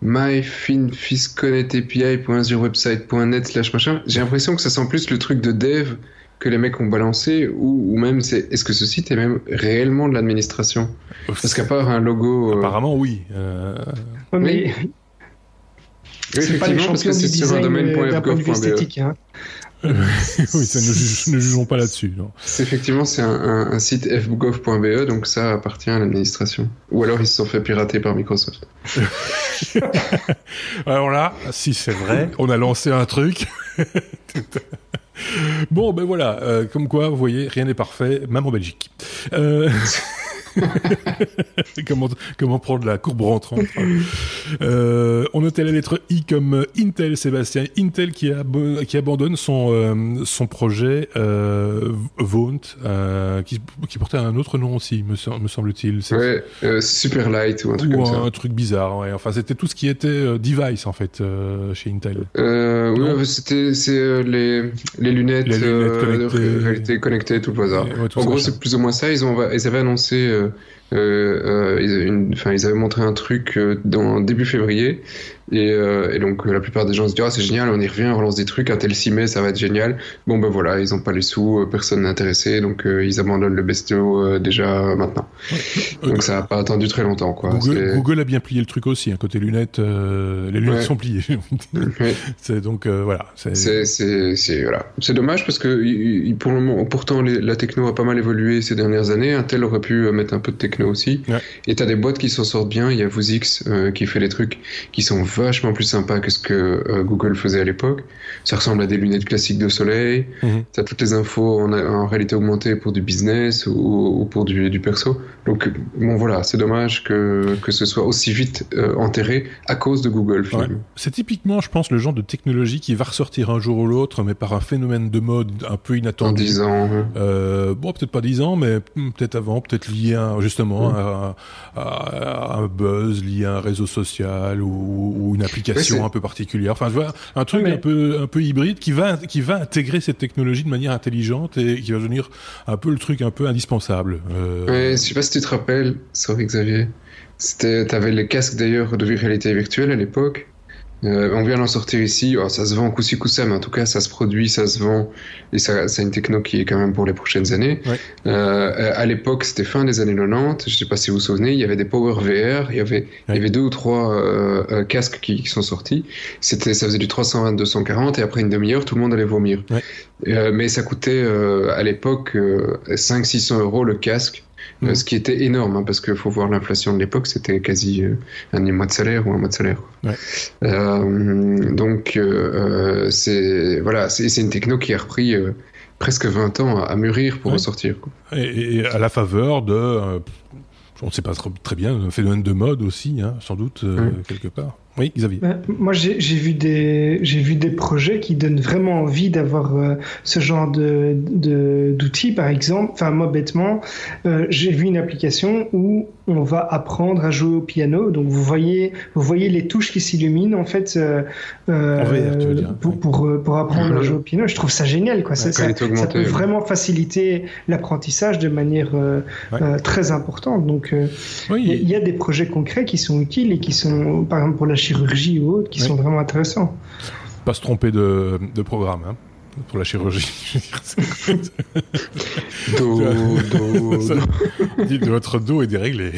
myfinfisconnetapi.zurwebsite.net slash machin. J'ai l'impression que ça sent plus le truc de dev que les mecs ont balancé ou, même c'est est-ce que ce site est même réellement de l'administration? Parce qu'à part un logo. Euh, Apparemment, oui. mais c'est pas les champions du design euh, d'un point de vue esthétique. Hein. oui, ça, ne, jugeons pas là-dessus. Effectivement, c'est un, site fgov.be, donc ça appartient à l'administration. Ou alors ils se sont fait pirater par Microsoft. alors là, si c'est vrai, on a lancé un truc. bon, ben voilà, euh, comme quoi, vous voyez, rien n'est parfait, même en Belgique. Euh... comment, comment prendre la courbe rentrante euh, On notait la lettre I comme Intel, Sébastien. Intel qui, qui abandonne son, euh, son projet euh, Vaunt, qui, qui, portait un autre nom aussi, me, semble-t-il. Ouais, Superlight ou un truc comme ça. un truc bizarre, ouais. Enfin, c'était tout ce qui était device, en fait, chez Intel. oui, c'était les, les lunettes, les lunettes connectées. de réalité connectée, tout le bazar. en gros, c'est plus ou moins ça. Ils, ont, ils avaient annoncé euh, euh, ils, avaient montré un truc euh, début février et, euh, et, donc la plupart des gens se disent ah c'est génial, on y revient, on relance des trucs, un tel 6 mai ça va être génial. Bon ben voilà, ils ont pas les sous, euh, personne n'est intéressé, donc euh, ils abandonnent le bestiau déjà maintenant. donc ça a pas attendu très longtemps quoi. Google, a bien plié le truc aussi, hein, côté lunettes, les lunettes sont pliées. c'est donc voilà. C'est voilà, c'est dommage parce que pour le moment, pourtant la techno a pas mal évolué ces dernières années. Intel aurait pu mettre un peu de techno aussi. Et t'as des boîtes qui s'en sortent bien. Il y a Vuzix qui fait les trucs qui sont vachement plus sympa que ce que euh, Google faisait à l'époque. Ça ressemble à des lunettes classiques de soleil. Mhm. Tu as toutes les infos en, réalité augmentée pour du business ou, pour du, du, perso. Donc, bon, voilà, c'est dommage que, que ce soit aussi vite euh, enterré à cause de Google, finalement. C'est typiquement, je pense, le genre de technologie qui va ressortir un jour ou l'autre, mais par un phénomène de mode un peu inattendu. En 10 ans. Euh, bon, peut-être pas 10 ans, mais peut-être avant, peut-être lié justement à, à, un buzz, lié à un réseau social ou, ou une application un peu particulière. Enfin, je vois un truc un peu un peu hybride qui va qui va intégrer cette technologie de manière intelligente et qui va devenir un peu le truc un peu indispensable. Euh... Ouais, je sais pas si tu te rappelles, sorry Xavier. C'était, t'avais les casques d'ailleurs de réalité virtuelle à l'époque. Euh, on vient d'en sortir ici. Oh, ça se vend coup-ci coup-ça, mais en tout cas, ça se produit, ça se vend. Et ça, c'est une techno qui est quand même pour les prochaines années. Euh, à l'époque, c'était fin des années 90. Je sais pas si vous vous souvenez, il y avait des Power VR. Il y avait, il y avait deux ou trois euh, casques qui, qui, sont sortis. C'était, ça faisait du 320, 240. Et après une demi-heure, tout le monde allait vomir. Mais ça coûtait à l'époque 500-600 euros le casque. Mm. ce qui était énorme, hein, parce qu'il faut voir l'inflation de l'époque, c'était quasi euh, un mois de salaire ou un mois de salaire. Euh, donc, euh, c'est voilà, c'est une techno qui a repris presque 20 ans à, mûrir pour ressortir. Et, à la faveur de, on ne sait pas très bien, un phénomène de mode aussi, hein, sans doute, quelque part. Oui, Xavier. Ben, moi, j'ai vu des j'ai vu des projets qui donnent vraiment envie d'avoir euh, ce genre de d'outils, par exemple. Enfin, moi, bêtement, euh, j'ai vu une application où on va apprendre à jouer au piano. Donc, vous voyez vous voyez les touches qui s'illuminent en fait euh, pour, pour, pour apprendre à jouer au piano. Je trouve ça génial, quoi. Ça, ça, peut vraiment faciliter l'apprentissage de manière très importante. Donc, il y, a des projets concrets qui sont utiles et qui sont, par exemple, pour la chirurgie ou autres qui sont vraiment intéressants. Pas se tromper de, de programme. Hein pour la chirurgie. dos, dos, Dites, votre dos est déréglé.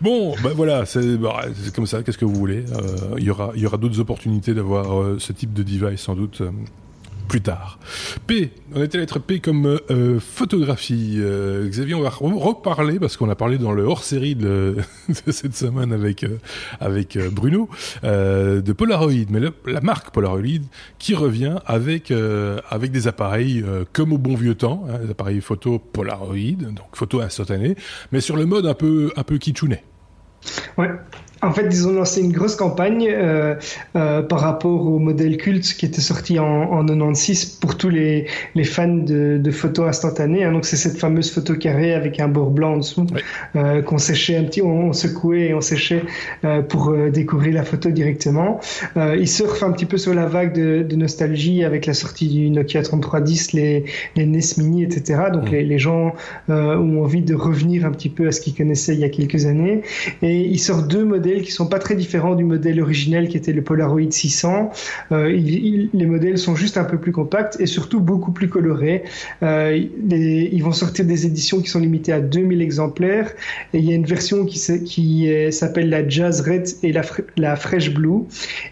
bon, ben voilà, bah, c'est comme ça. Qu'est-ce que vous voulez euh, Il y aura, y aura d'autres opportunités d'avoir euh, ce type de device sans doute. Euh, plus tard. P, on était lettre P comme euh, photographie. Euh, Xavier, on va reparler parce qu'on a parlé dans le hors-série de, cette semaine avec euh, avec Bruno de Polaroid, mais la marque Polaroid qui revient avec avec des appareils comme au bon vieux temps, hein, des appareils photo Polaroid, donc photo instantanée, mais sur le mode un peu un peu kitschounet. Ouais, en fait, ils ont lancé une grosse campagne euh, euh, par rapport au modèle culte qui était sorti en, en 96 pour tous les, les fans de, de, photos instantanées. Hein. Donc, c'est cette fameuse photo carrée avec un bord blanc en dessous euh, qu'on séchait un petit, on, secouait et on séchait pour découvrir la photo directement. Ils surfent un petit peu sur la vague de, de, nostalgie avec la sortie du Nokia 3310, les, les NES Mini, etc. Donc, les, les, gens ont envie de revenir un petit peu à ce qu'ils connaissaient il y a quelques années. Et ils sortent deux modèles qui sont pas très différents du modèle originel qui était le Polaroid 600. Euh, les modèles sont juste un peu plus compacts et surtout beaucoup plus colorés. Euh, ils vont sortir des éditions qui sont limitées à 2000 exemplaires et il y a une version qui, s'appelle la Jazz Red et la, Fresh Blue.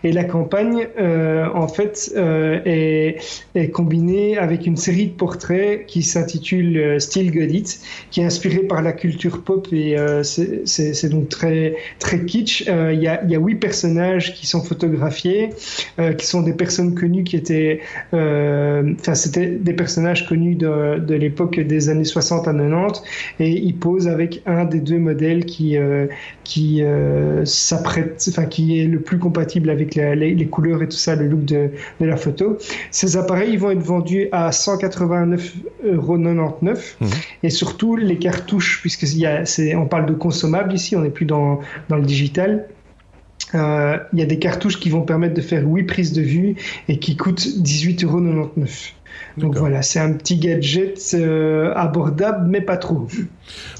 Et la campagne, euh, en fait, est, est, combinée avec une série de portraits qui s'intitule Still Got It, qui est inspirée par la culture pop et c'est donc très très kitsch euh, il y, a, huit personnages qui sont photographiés, euh, qui sont des personnes connues qui étaient, euh, enfin c'était des personnages connus de, de l'époque des années 60 à 90, et ils posent avec un des deux modèles qui qui s'apprête, enfin qui est le plus compatible avec les, couleurs et tout ça, le look de, de, la photo. Ces appareils ils vont être vendus à 189,99 euros mmh. et surtout les cartouches, puisque y a, on parle de consommables ici, on n'est plus dans, dans le digital euh, il y a des cartouches qui vont permettre de faire 8 prises de vue et qui coûtent 18,99 euros. Donc voilà, c'est un petit gadget euh, abordable, mais pas trop.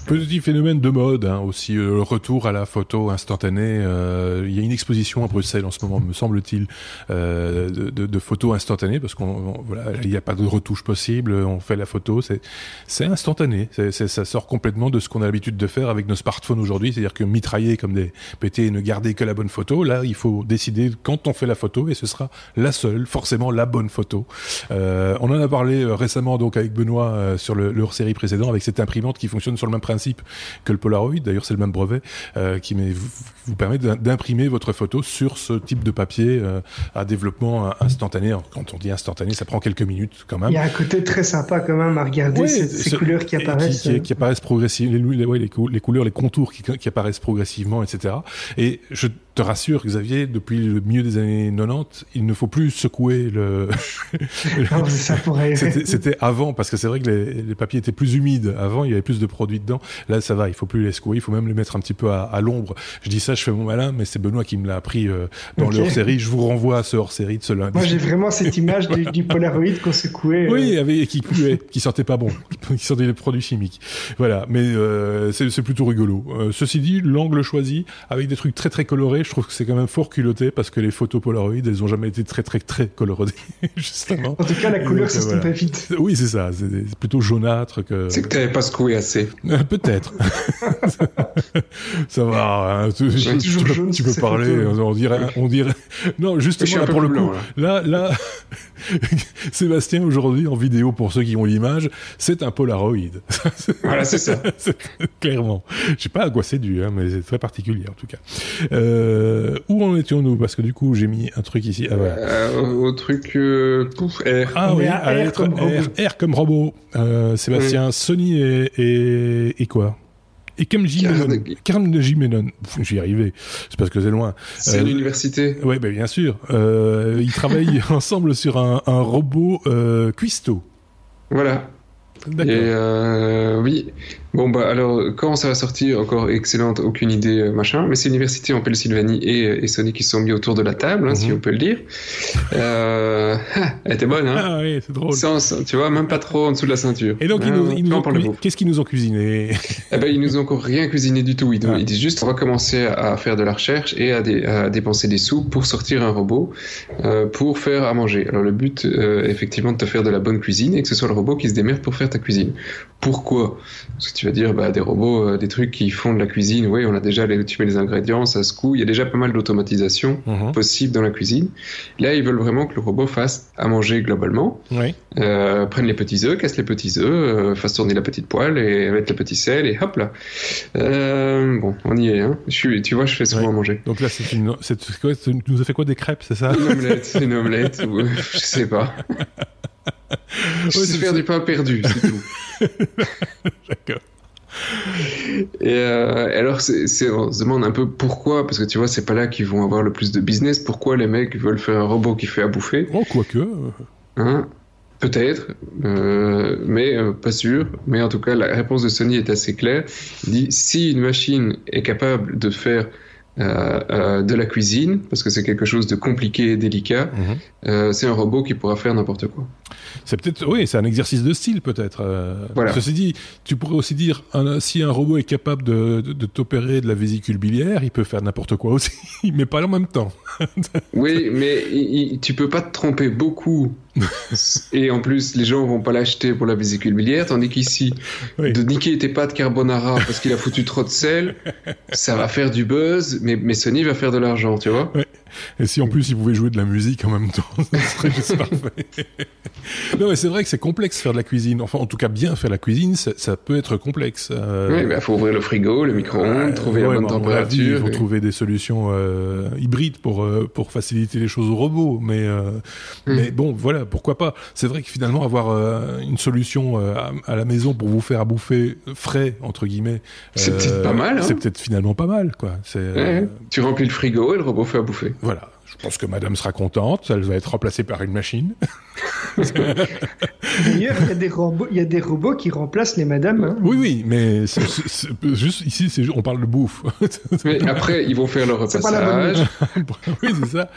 Petit phénomène de mode hein, aussi, euh, le retour à la photo instantanée. Euh, il y a une exposition à Bruxelles en ce moment, me semble-t-il, euh, de, de, de, photos instantanées parce qu'on voilà, il n'y a pas de retouche possible. On fait la photo, c'est instantané. C'est, ça sort complètement de ce qu'on a l'habitude de faire avec nos smartphones aujourd'hui, c'est-à-dire que mitrailler comme des pétés et ne garder que la bonne photo. Là, il faut décider quand on fait la photo et ce sera la seule, forcément la bonne photo. Euh, on en a parlé récemment donc avec Benoît sur le, le hors-série précédent avec cette imprimante qui fonctionne sur le même principe que le Polaroid. D'ailleurs, c'est le même brevet euh, qui vous, permet d'imprimer votre photo sur ce type de papier euh, à développement instantané. Quand on dit instantané, ça prend quelques minutes quand même. Il y a un côté très sympa quand même à regarder ces, couleurs qui apparaissent. Qui, qui, apparaissent progressivement, les, les, couleurs, les contours qui, qui apparaissent progressivement, etc. Et je te rassure, Xavier, depuis le milieu des années 90, il ne faut plus secouer le. C'était avant, parce que c'est vrai que les, les, papiers étaient plus humides. Avant, il y avait plus de produits dedans. Là, ça va, il faut plus les secouer, il faut même les mettre un petit peu à, à l'ombre. Je dis ça, je fais mon malin, mais c'est Benoît qui me l'a appris euh, dans le hors-série. Je vous renvoie à ce hors-série de ce lundi. Moi, j'ai vraiment cette image du, du Polaroid qu'on secouait. Euh... Oui, avec, qui puait, qui sentait pas bon, qui sentait des produits chimiques. Voilà, mais euh, c'est plutôt rigolo. Euh, ceci dit, l'angle choisi, avec des trucs très très colorés, je trouve que c'est quand même fort culotté parce que les photos Polaroid, elles ont jamais été très très très colorées, justement. En tout cas, la couleur se pas vite. Oui, c'est ça. C'est plutôt jaunâtre que. C'est que t'avais pas secoué assez. Euh, peut-être. ça va. Hein, tu, tu, peux, parler. On dirait, on dirait. Non, justement, pour le coup, là, là, Sébastien aujourd'hui en vidéo pour ceux qui ont l'image, c'est un Polaroid. voilà, c'est ça. Clairement. Je sais pas à quoi c'est dû, hein, mais c'est très particulier en tout cas. Euh, où en étions-nous? Parce que du coup, j'ai mis un truc ici. Ah, euh, au truc euh, pouf, R. Ah oui, à R, comme R, R, comme robot. Euh, Sébastien, Sony et, et, et quoi? Et Carnegie Mellon. Carnegie Mellon. J'y arrivais. C'est parce que c'est loin. C'est l'université. Oui, ben bien sûr. Euh, ils travaillent ensemble sur un, un robot euh, cuistot. Voilà. Et euh, oui, Bon, bah alors, quand ça va sortir, encore excellente, aucune idée, euh, machin, mais c'est l'université en Pennsylvanie et, et Sony qui se sont mis autour de la table, hein, si mhm. on peut le dire. Euh, elle était bonne, hein Ah oui, c'est drôle. Sans, tu vois, même pas trop en dessous de la ceinture. Et donc, ils nous, ils nous ont, qu'est-ce qu'ils nous ont cuisiné? Eh ben, ils nous ont encore rien cuisiné du tout. Ils, ah. ils disent juste, on va commencer à faire de la recherche et à, dé, à dépenser des sous pour sortir un robot, euh, pour faire à manger. Alors, le but, euh, effectivement, de te faire de la bonne cuisine et que ce soit le robot qui se démerde pour faire ta cuisine. Pourquoi? Parce que tu vas dire, bah, des robots, euh, des trucs qui font de la cuisine, oui, on a déjà les, tu mets les ingrédients, ça se coud, il y a déjà pas mal d'automatisation mhm. possible dans la cuisine. Là, ils veulent vraiment que le robot fasse à manger globalement, oui. euh, prenne les petits œufs, casse les petits œufs, euh, fasse tourner la petite poêle et mettre le petit sel et hop là. Euh, bon, on y est, hein. Je suis, tu vois, je fais souvent à manger. Donc là, c'est une, c'est, tu nous as fait quoi, des crêpes, c'est ça? Une omelette, une omelette, ou, je sais pas. Je sais faire du pain perdu, c'est tout. D'accord. Et euh, alors, c'est, on se demande un peu pourquoi, parce que tu vois, c'est pas là qu'ils vont avoir le plus de business. Pourquoi les mecs veulent faire un robot qui fait à bouffer? Oh, quoique. Hein? Peut-être, euh, mais euh, pas sûr. Mais en tout cas, la réponse de Sony est assez claire. Il dit si une machine est capable de faire de la cuisine, parce que c'est quelque chose de compliqué et délicat, mhm. euh, c'est un robot qui pourra faire n'importe quoi. C'est peut-être, oui, c'est un exercice de style peut-être. voilà. Ceci dit, tu pourrais aussi dire, si un robot est capable de, de, t'opérer de la vésicule biliaire, il peut faire n'importe quoi aussi, mais pas en même temps. oui, mais tu peux pas te tromper beaucoup et en plus, les gens vont pas l'acheter pour la vésicule biliaire, tandis qu'ici, de niquer tes pâtes carbonara parce qu'il a foutu trop de sel, ça va faire du buzz, mais, mais Sony va faire de l'argent, tu vois. Et si en plus il pouvait jouer de la musique en même temps, ça serait juste parfait. non, mais c'est vrai que c'est complexe faire de la cuisine. Enfin, en tout cas, bien faire la cuisine, ça, peut être complexe. Euh... Oui, il faut ouvrir le frigo, le micro-ondes, trouver la bonne température. Il faut trouver des solutions euh, hybrides pour, euh, pour faciliter les choses au robot. Mais, euh, hmm. mais bon, voilà, pourquoi pas. C'est vrai que finalement, avoir une solution à, la maison pour vous faire à bouffer frais, entre guillemets, c'est peut-être pas mal. Hein c'est peut-être finalement pas mal, quoi. Tu remplis le frigo et le robot fait à bouffer. Voilà. Je pense que madame sera contente, elle va être remplacée par une machine. D'ailleurs, il y, a des robots, il y a des robots qui remplacent les madames. Hein. Oui, oui, mais juste ici, on parle de bouffe. mais après, ils vont faire leur repassage. oui, c'est ça.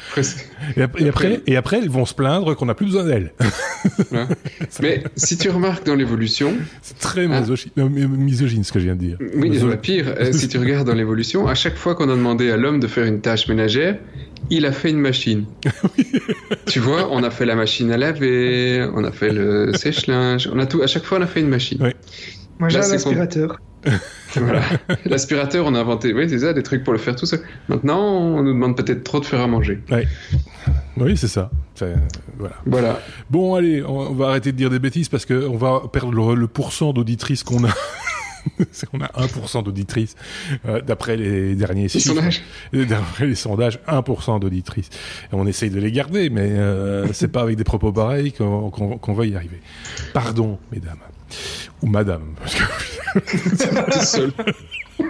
Et après, et, après, ils vont se plaindre qu'on n'a plus besoin d'elles. mais si tu remarques dans l'évolution... C'est très hein misogyne, ce que je viens de dire. Oui, le pire, euh, si tu regardes dans l'évolution, à chaque fois qu'on a demandé à l'homme de faire une tâche ménagère, il a fait une machine. tu vois, on a fait la machine à laver, on a fait le sèche-linge, on a tout. À chaque fois, on a fait une machine. Moi, j'ai un aspirateur. voilà. L'aspirateur, on a inventé, oui, c'est ça, des trucs pour le faire tout seul. Maintenant, on nous demande peut-être trop de faire à manger. Oui, c'est ça. Voilà. voilà. Bon, allez, on va arrêter de dire des bêtises parce qu'on va perdre le pourcent d'auditrices qu'on a. on a 1% d'auditrices euh, d'après les derniers sondages. D'après les sondages, 1% d'auditrices. Et on essaye de les garder, mais euh, c'est pas avec des propos pareils qu'on va y arriver. Pardon, mesdames. Ou madame. Parce que... seul.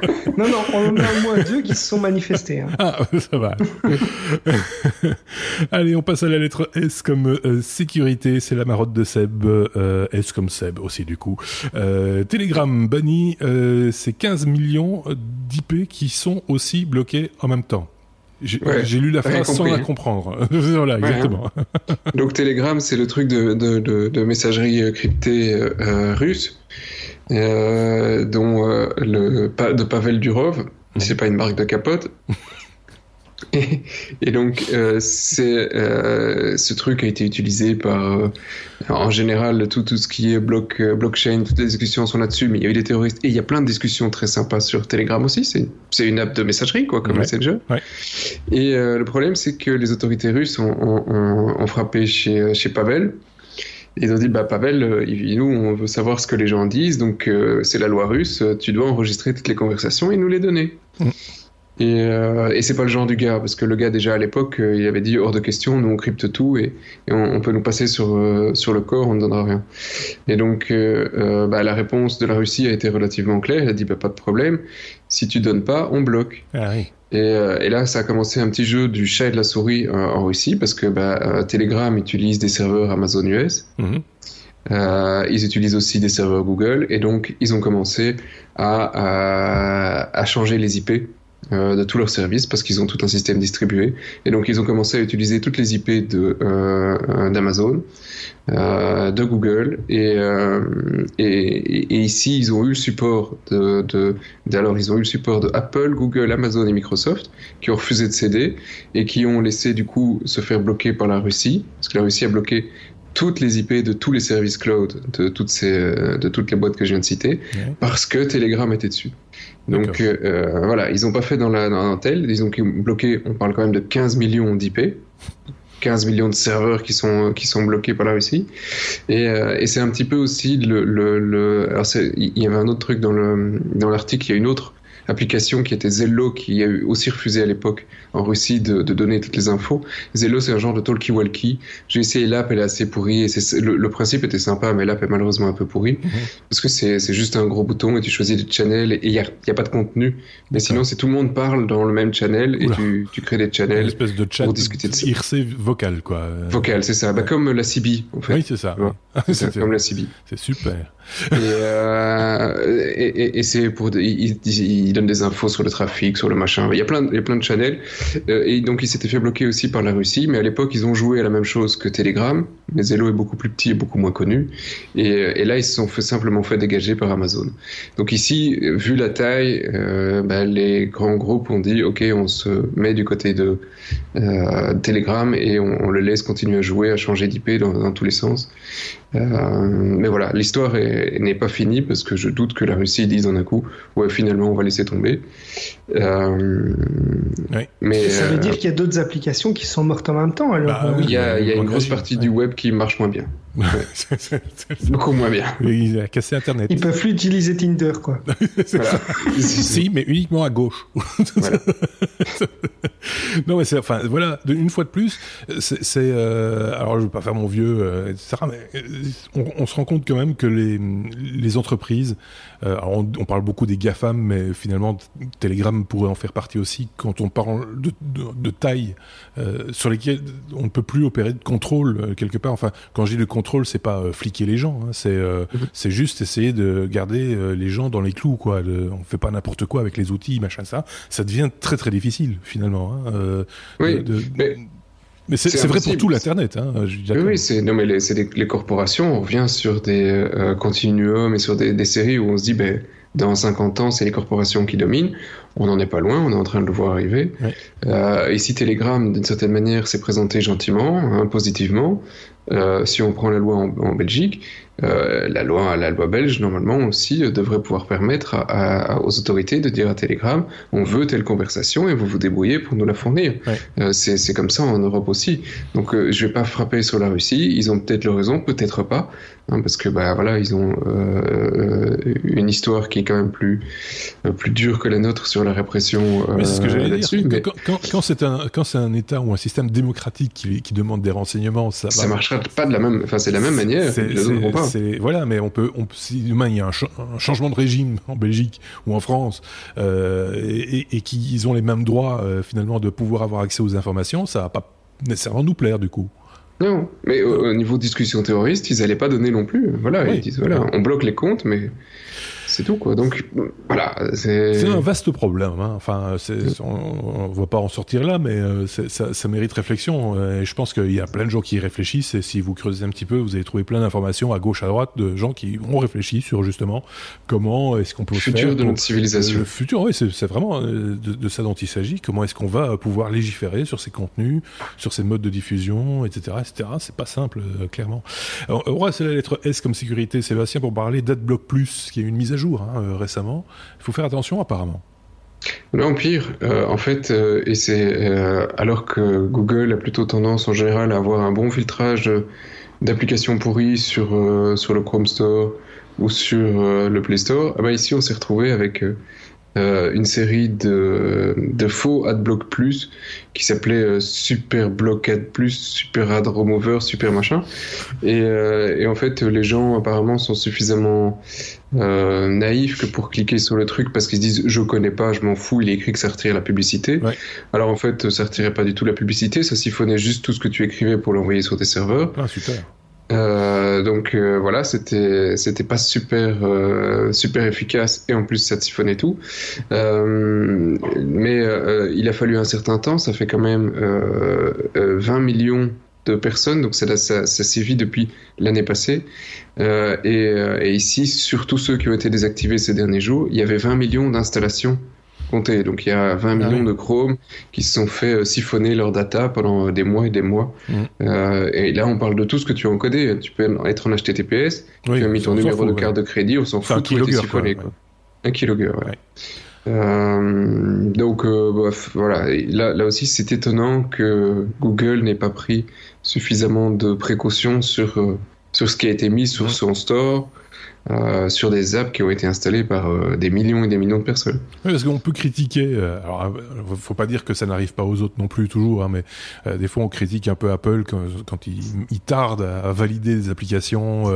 non, non, on en a au moins deux qui se sont manifestés. Hein. Ah, ça va. Allez, on passe à la lettre S comme euh, sécurité. C'est la marotte de Seb. Euh, S comme Seb aussi, du coup. Euh, Telegram banni, c'est 15 millions d'IP qui sont aussi bloqués en même temps. J'ai lu la phrase sans la comprendre. voilà, exactement. Donc Telegram, c'est le truc de, de, de, de messagerie cryptée russe euh, dont euh, le de Pavel Durov. C'est pas une marque de capote. Et, et, donc, euh, c'est euh, ce truc a été utilisé par, euh, en général, tout, tout ce qui est bloc, blockchain, toutes les discussions sont là-dessus, mais il y a eu des terroristes et il y a plein de discussions très sympas sur Telegram aussi. C'est une app de messagerie, quoi, comme Messenger. Ouais. Et le problème, c'est que les autorités russes ont, ont, ont frappé chez, chez Pavel ils ont dit, bah Pavel, euh, nous, on veut savoir ce que les gens disent, donc euh, c'est la loi russe, tu dois enregistrer toutes les conversations et nous les donner. Mm. Et, euh, et c'est pas le genre du gars, parce que le gars déjà à l'époque, euh, il avait dit hors de question, nous on crypte tout et, et on, peut nous passer sur, sur le corps, on ne donnera rien. Et donc bah, la réponse de la Russie a été relativement claire, elle a dit bah, pas de problème, si tu donnes pas, on bloque. Ah oui. Euh, et, là, ça a commencé un petit jeu du chat et de la souris euh, en Russie parce que bah, euh, Telegram utilise des serveurs Amazon US. Mhm. ils utilisent aussi des serveurs Google et donc ils ont commencé à, à changer les IP euh, de tous leurs services parce qu'ils ont tout un système distribué. Et donc ils ont commencé à utiliser toutes les IP de euh, d'Amazon, euh, de Google et, et, et, ici ils ont eu le support de, de, alors ils ont eu le support de Apple, Google, Amazon et Microsoft qui ont refusé de céder et qui ont laissé du coup se faire bloquer par la Russie parce que la Russie a bloqué toutes les IP de tous les services cloud de toutes ces de toutes les boîtes que je viens de citer parce que Telegram était dessus. Donc voilà, ils n'ont pas fait dans la dans tel, ils ont bloqué, on parle quand même de 15 millions d'IP. 15 millions de serveurs qui sont qui sont bloqués par la Russie. Et, et c'est un petit peu aussi le, le, le alors il y avait un autre truc dans le dans l'article. Il y a une autre application qui était Zello, qui a eu aussi refusé à l'époque en Russie de, donner toutes les infos. Zello, c'est un genre de talkie-walkie. J'ai essayé l'app, elle est assez pourrie. Et le, principe était sympa, mais l'app est malheureusement un peu pourrie. Mhm. Parce que c'est juste un gros bouton et tu choisis des channels et il n'y a, y a, pas de contenu. Mais sinon, c'est tout le monde parle dans le même channel et tu, tu, crées des channels. Une espèce de chat pour discuter de ça. IRC vocal, quoi. Vocal, c'est ça. Bah, comme la CB, en fait. Oui, c'est ça. C'est comme la CB. C'est super. Euh, et, et, et, c'est pour il, il, donne des infos sur le trafic, sur le machin. Il y a plein, il y a plein de channels. Euh, et donc il s'était fait bloquer aussi par la Russie, mais à l'époque ils ont joué à la même chose que Telegram. Mais Zello est beaucoup plus petit et beaucoup moins connu. Et, euh, là ils se sont simplement fait dégager par Amazon. Donc ici, vu la taille, bah, les grands groupes ont dit ok, on se met du côté de Telegram et on, le laisse continuer à jouer, à changer d'IP dans, tous les sens. Euh, mais voilà, l'histoire n'est pas finie parce que je doute que la Russie dise en un coup, ouais, finalement, on va laisser tomber. Euh, mais ça veut euh, dire qu'il y a d'autres applications qui sont mortes en même temps. Alors, bah oui, il y a, y a une grosse partie du web qui marche moins bien. Beaucoup moins bien. Il a cassé Internet. Ils peuvent plus utiliser Tinder, quoi. si, mais uniquement à gauche. non, mais c'est, enfin, voilà, une fois de plus, c'est, euh, alors je veux pas faire mon vieux, euh, etc., mais euh, on, on, se rend compte quand même que les, les entreprises, euh, alors on, on, parle beaucoup des GAFAM, mais finalement, Telegram pourrait en faire partie aussi quand on parle de, de, de taille euh, sur lesquelles on ne peut plus opérer de contrôle quelque part. Enfin, quand je dis le contrôle, c'est pas fliquer les gens, hein, c'est mhm. c'est juste essayer de garder les gens dans les clous, quoi. On fait pas n'importe quoi avec les outils, machin, ça. Ça devient très très difficile finalement. Hein, euh, oui, mais... Mais c'est vrai pour tout l'Internet. Hein, oui, c'est non mais les, les, corporations. On revient sur des euh, continuums et sur des, des, séries où on se dit, ben, dans 50 ans, c'est les corporations qui dominent. On n'en est pas loin, on est en train de le voir arriver. Euh, ici, Telegram, d'une certaine manière, s'est présenté gentiment, hein, positivement. Euh, si on prend la loi en, en Belgique, euh, la loi, la loi belge normalement aussi euh, devrait pouvoir permettre à, à, aux autorités de dire à Telegram, on veut telle conversation et vous vous débrouillez pour nous la fournir. Euh, c'est comme ça en Europe aussi. Donc euh, je vais pas frapper sur la Russie. Ils ont peut-être leur raison, peut-être pas, hein, parce que bah voilà, ils ont une histoire qui est quand même plus plus dure que la nôtre sur la répression. mais c'est ce que j'allais dire. Mais... Quand, quand, quand c'est un quand c'est un État ou un système démocratique qui, qui demande des renseignements, ça, ça marchera pas de la même. Enfin, c'est la même manière. Voilà, mais on peut, on, si demain il y a un, changement de régime en Belgique ou en France euh, et, et qu'ils ont les mêmes droits euh, finalement de pouvoir avoir accès aux informations, ça va pas nécessairement nous plaire du coup. Non, mais au, niveau discussion terroriste, ils n'allaient pas donner non plus. Voilà, ils disent voilà, on bloque les comptes, mais c'est tout quoi. Donc voilà, c'est un vaste problème. Hein. Enfin, on, ne va pas en sortir là, mais euh, ça, ça, mérite réflexion. Euh, et je pense qu'il y a plein de gens qui y réfléchissent. Et si vous creusez un petit peu, vous allez trouver plein d'informations à gauche, à droite de gens qui ont réfléchi sur justement comment est-ce qu'on peut le futur de notre civilisation. Le futur, oui, c'est vraiment euh, de, ça dont il s'agit. Comment est-ce qu'on va pouvoir légiférer sur ces contenus, sur ces modes de diffusion, etc., etc. C'est pas simple, clairement. Alors, on va c'est la lettre S comme sécurité, Sébastien, pour parler d'AdBlock Plus, qui est une mise à jour Hein, euh, récemment. Il faut faire attention apparemment. Non, pire, euh, en fait, euh, et c'est alors que Google a plutôt tendance en général à avoir un bon filtrage d'applications pourries sur, sur le Chrome Store ou sur le Play Store, ah bah ici on s'est retrouvé avec euh, une série de, de faux AdBlock Plus qui s'appelait euh, Super Block Ad Plus, Super Ad Remover, Super machin. Et, euh, et, en fait, les gens apparemment sont suffisamment naïfs que pour cliquer sur le truc parce qu'ils se disent je connais pas, je m'en fous, il est écrit que ça retire la publicité. Alors en fait, ça retirait pas du tout la publicité, ça siphonnait juste tout ce que tu écrivais pour l'envoyer sur tes serveurs. Ah, super. Euh, donc euh, voilà, c'était c'était pas super euh, super efficace et en plus ça siphonnait tout. Mais il a fallu un certain temps, ça fait quand même 20 millions de personnes, donc ça, ça, ça sévit depuis l'année passée. Et, et, ici, surtout ceux qui ont été désactivés ces derniers jours, il y avait 20 millions d'installations compter. Donc il y a 20 ah millions de Chrome qui se sont fait siphonner leur data pendant des mois et des mois. Mm. et là, on parle de tout ce que tu as encodé. Tu peux être en HTTPS, tu as mis ton numéro de carte de crédit, on s'en fout, tout siphonné. Quoi. Un ouais. Euh, donc euh, voilà, là, là aussi c'est étonnant que Google n'ait pas pris suffisamment de précautions sur, euh, sur ce qui a été mis sur son store, euh, sur des apps qui ont été installées par euh, des millions et des millions de personnes. Oui, parce qu'on peut critiquer. Euh, alors, faut pas dire que ça n'arrive pas aux autres non plus toujours, hein, mais des fois on critique un peu Apple quand, quand il, il, tarde à, valider des applications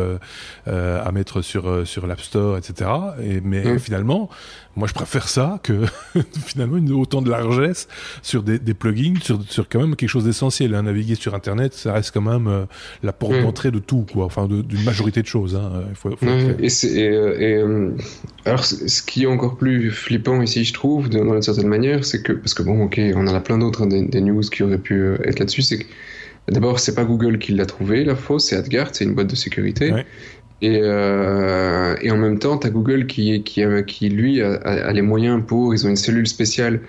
à mettre sur sur l'App Store, etc. Et mais finalement, moi je préfère ça que finalement une, autant de largesse sur des, des plugins, sur, sur quand même quelque chose d'essentiel. Hein. Naviguer sur Internet, ça reste quand même la porte d'entrée de tout, quoi. Enfin, d'une majorité de choses. Hein. Il faut, faut et, et, euh, et euh, alors, ce qui est encore plus flippant ici, je trouve, dans une certaine manière, c'est que, parce que bon, ok, on en a plein d'autres, hein, des, news qui auraient pu euh, être là-dessus, c'est que d'abord, c'est pas Google qui l'a trouvé, la fausse, c'est AdGuard, c'est une boîte de sécurité. Et, euh, et, en même temps, tu as Google qui, qui, qui lui, a, a, les moyens pour, ils ont une cellule spéciale